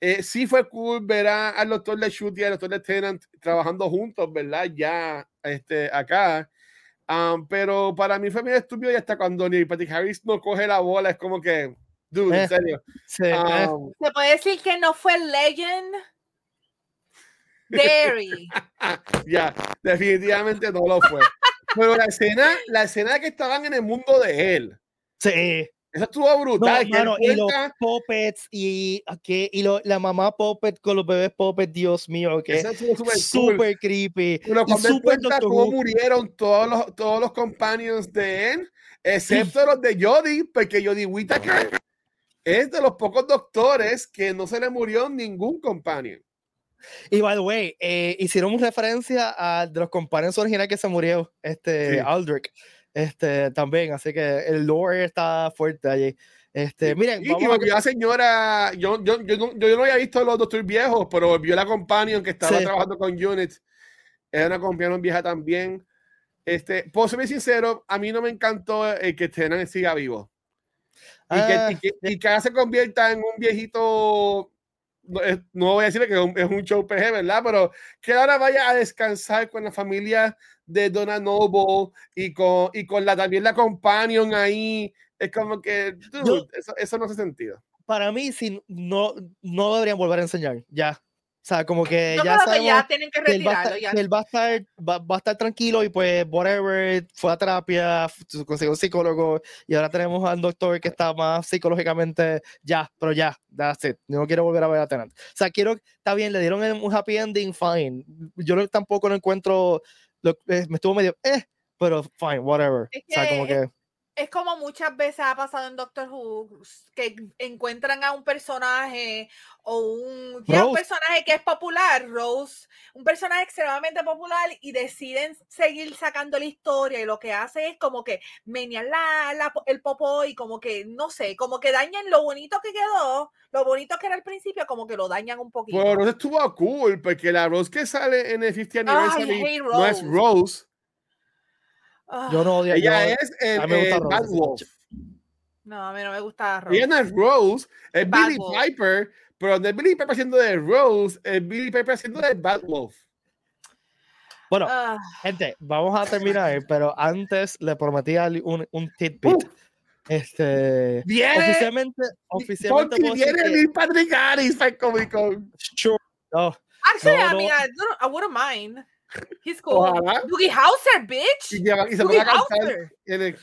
Eh, sí fue cool ver a, al doctor LeChute y al doctor Lieutenant trabajando juntos, ¿verdad? Ya este, acá. Um, pero para mí fue muy estúpido y hasta cuando Neil Patrick Harris no coge la bola, es como que Dude, en eh, serio. Sí, eh. um, ¿Se puede decir que no fue Legend? Derry. [laughs] ya, definitivamente no lo fue. Pero la escena, la escena que estaban en el mundo de él. Sí. Eso estuvo brutal. No, y los puppets y, que, y lo, la mamá puppet con los bebés puppets, Dios mío, que es súper creepy. Pero cuando él cuenta cómo murieron todos los, todos los companions de él, excepto los de Jodie, porque Jodie Whittaker es de los pocos doctores que no se le murió ningún companion. Y by the way, eh, hicieron referencia a de los companions originales que se murió, este Aldrich, este también, así que el lore está fuerte allí. Este, miren, y, vamos y a... la señora, yo, yo, yo, no, yo no había visto los doctores viejos, pero vio la companion que estaba trabajando con Unit. Era una companion vieja también. Este, puedo ser sincero, a mí no me encantó el que Tenan siga vivo. Ah, y, que, y, que, se convierta en un viejito, no, voy a decirle que es un, show PG, ¿verdad? Pero que ahora vaya a descansar con la familia de Donna Noble y con, y con la, también la companion ahí. Es como que, eso, eso no hace sentido. Para mí, si no, no deberían volver a enseñar, ya. O sea, como que ya sabemos ya tienen que retirarlo. Que él, va a estar, va, va, a estar tranquilo y pues, whatever, fue a terapia, consiguió un psicólogo y ahora tenemos al doctor que está más psicológicamente, ya, pero ya, that's it. No quiero volver a ver a Tenant. O sea, quiero, está bien, le dieron un happy ending, fine. Yo tampoco lo encuentro, lo, eh, me estuvo medio, eh, pero fine, whatever. Es que, o sea, como que es como muchas veces ha pasado en Doctor Who que encuentran a un personaje o un, un, personaje que es popular, Rose, un personaje extremadamente popular y deciden seguir sacando la historia y lo que hace es como que menear la, el popo y como que, no sé, como que dañan lo bonito que quedó, lo bonito que era al principio, como que lo dañan un poquito. Pero Rose estuvo cool porque la Rose que sale en el 50 Anniversary no es Rose yo no odio Ella es el, Bad Wolf. No, a mí no me gusta Rose. Ella no es Rose, es Billy Piper, pero no es Billy Piper haciendo de Rose, es Billy Piper haciendo de Bad Wolf. Bueno, uh. gente, vamos a terminar, pero antes le prometí un, un tidbit. Uh. Este, viene, oficialmente, oficialmente viene Neil Patrick Harris para Comic Con. Sure. No, Actually, no, I mean, I, I wouldn't mind. He's [laughs] cool. Ojalá. Doogie Howser, bitch. Y, y se va a cantar en el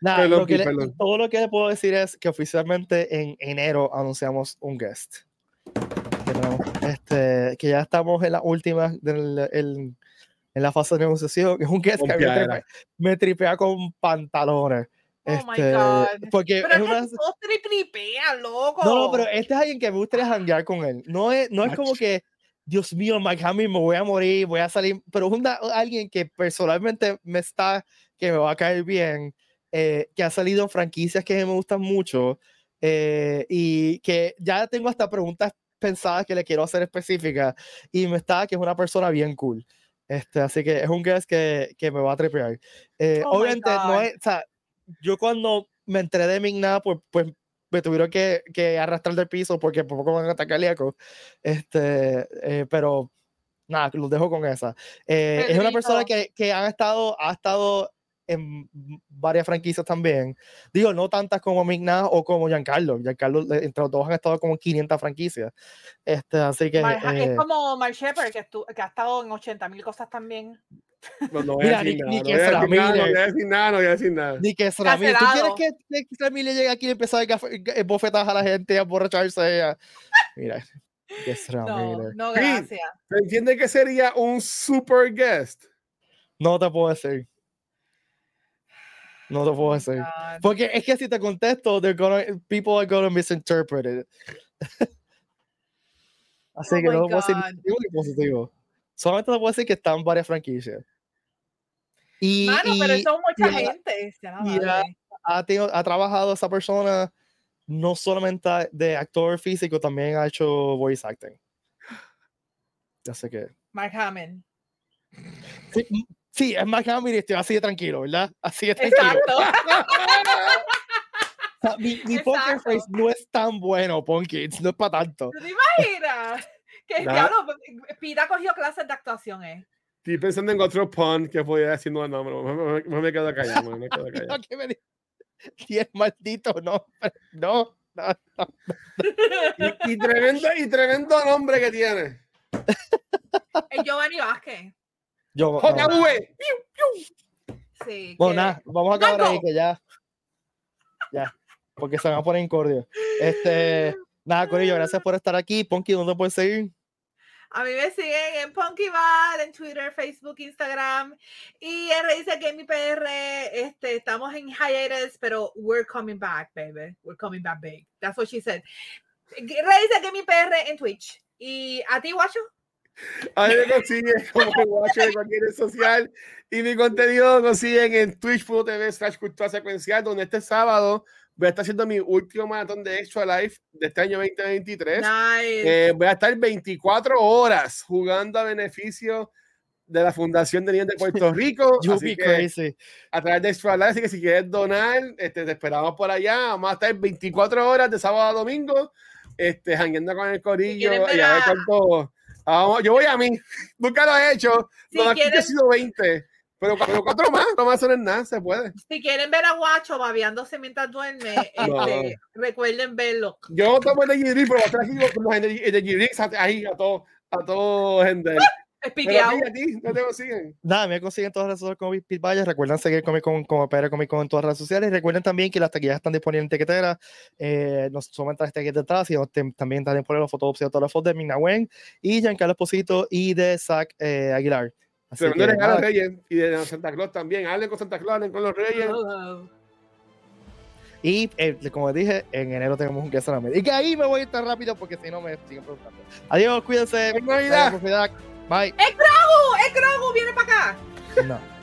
Nah, perdón, lo que le, todo lo que le puedo decir es que oficialmente en enero anunciamos un guest. Que, este, que ya estamos en la última del, el, en la fase de negociación. Es un guest que me, me tripea con pantalones. Oh este, my God. Porque pero es, una... que tripea, loco. No, no, pero este es alguien que me gustaría janguear con él. No es, no es como que Dios mío, Mike Hamill, me voy a morir, voy a salir, pero es alguien que personalmente me está, que me va a caer bien, eh, que ha salido en franquicias que me gustan mucho eh, y que ya tengo hasta preguntas pensadas que le quiero hacer específicas y me está que es una persona bien cool. Este, así que es un guest que, que me va a trepear. Eh, oh obviamente, no es, o sea, yo cuando me enteré de Migna, pues, pues me tuvieron que, que, arrastrar del piso porque por poco van a atacar cardíaco. Este, eh, pero nada, los dejo con esa. Eh, es una persona que, que han estado, ha estado en varias franquicias también. Digo, no tantas como Migna o como Giancarlo. Giancarlo, entre los dos han estado como 500 franquicias. Este, así que. es eh como Mark Shepard, que, que, ha estado en 80 mil cosas también. No, no voy a decir ni- nada, ni no que voy a se la decir nada, no voy a decir nada. Ni que Miller. ¿Tú quieres que, que llegue aquí y empiece a dar ga- bofetadas a la gente y a emborracharse? a- Mira, que [laughs] Ezra No, no, gracias. ¿Se entiende que sería un super guest? No te puedo decir. No te puedo decir. God. Porque es que si te contesto, they're gonna, people are gonna misinterpret it. [laughs] Así Oh que no puedo decir positivo. Solamente te puedo decir que están varias franquicias. Y, Mano, y pero son mucha y gente. la y ha, tenido- ha trabajado esa persona no solamente de actor físico, también ha hecho voice acting. Ya sé que. Mark Hamill. Sí, sí, es más que y estoy así de tranquilo, ¿verdad? Así de tranquilo. Exacto. [laughs] O sea, mi mi poker face no es tan bueno, Punky, no es para tanto. ¿Tú te imaginas? Que diablo, Pita cogió clases de actuación, ¿eh? Estoy pensando en otro pun que podía decir, no, no, no, me, me, me quedo callado, me, me quedo callado. [laughs] No, que me di- Diez maldito, no, no, no, no. [laughs] Y, y tremendo, y tremendo nombre que tiene. [laughs] Es Giovanni Vázquez. Yo, no. JV. Sí. Bueno, que- nada, vamos a acabar ahí que ya. Ya. Porque se van a poner incordios. Este, nada, Corillo, gracias por estar aquí. Ponky, ¿dónde puedes seguir? A mí me siguen en Punky Bar, en Twitter, Facebook, Instagram y en Raíces Gaming PR. Este, estamos en hiatus, pero we're coming back, baby. We're coming back big. That's what she said. Raíces Gaming PR en Twitch. ¿Y a ti, Guacho? A mí me consiguen como guacho de cualquier red social y mi contenido lo consiguen en twitch.tv slash cultura secuencial donde este sábado voy a estar haciendo mi último maratón de Extra Life de este año 2023. Nice. Eh, voy a estar 24 horas jugando a beneficio de la Fundación de Niños de Puerto [laughs] Rico. Así que crazy. a través de Extra Life, así que si quieres donar, este, te esperamos por allá. Vamos a estar 24 horas de sábado a domingo, este, jangueando con el corillo y a ver cuánto. Vamos, yo voy a mí, [laughs] nunca lo he hecho. Si no, aquí quieren- he sido 20, pero, pero cuatro más, no más son nada, se puede. Si quieren ver a Guacho babeándose mientras duerme, [laughs] No. este, recuerden verlo. Yo tomo el de G-Rig, pero voy a estar aquí con los de de G-Rig, ahí a todo, a todo gente. [laughs] Es Pero piqueado. a ti, a ti, no te consiguen. Nada, me consiguen en todas las redes sociales como Valle. Recuerden seguir Comic Con como PR Comic Con en todas las redes sociales. Recuerden también que las taquillas están disponibles en Tequetera. Eh, no solamente las taquillas detrás, tem- también están disponibles los fotos y autógrafos de Mina Wen y Giancarlo Esposito y de Zach eh, Aguilar. Así que, regalo a nada, Reyes y de Santa Claus también. Hablen con Santa Claus, hablen con los Reyes. y eh, como dije, en enero tenemos un queso Y que ahí me voy a ir tan rápido porque si no me siguen preguntando. Adiós, cuídense. ¡Feliz Navidad! Bye. ¡El Grogu! ¡El Grogu viene para acá! No.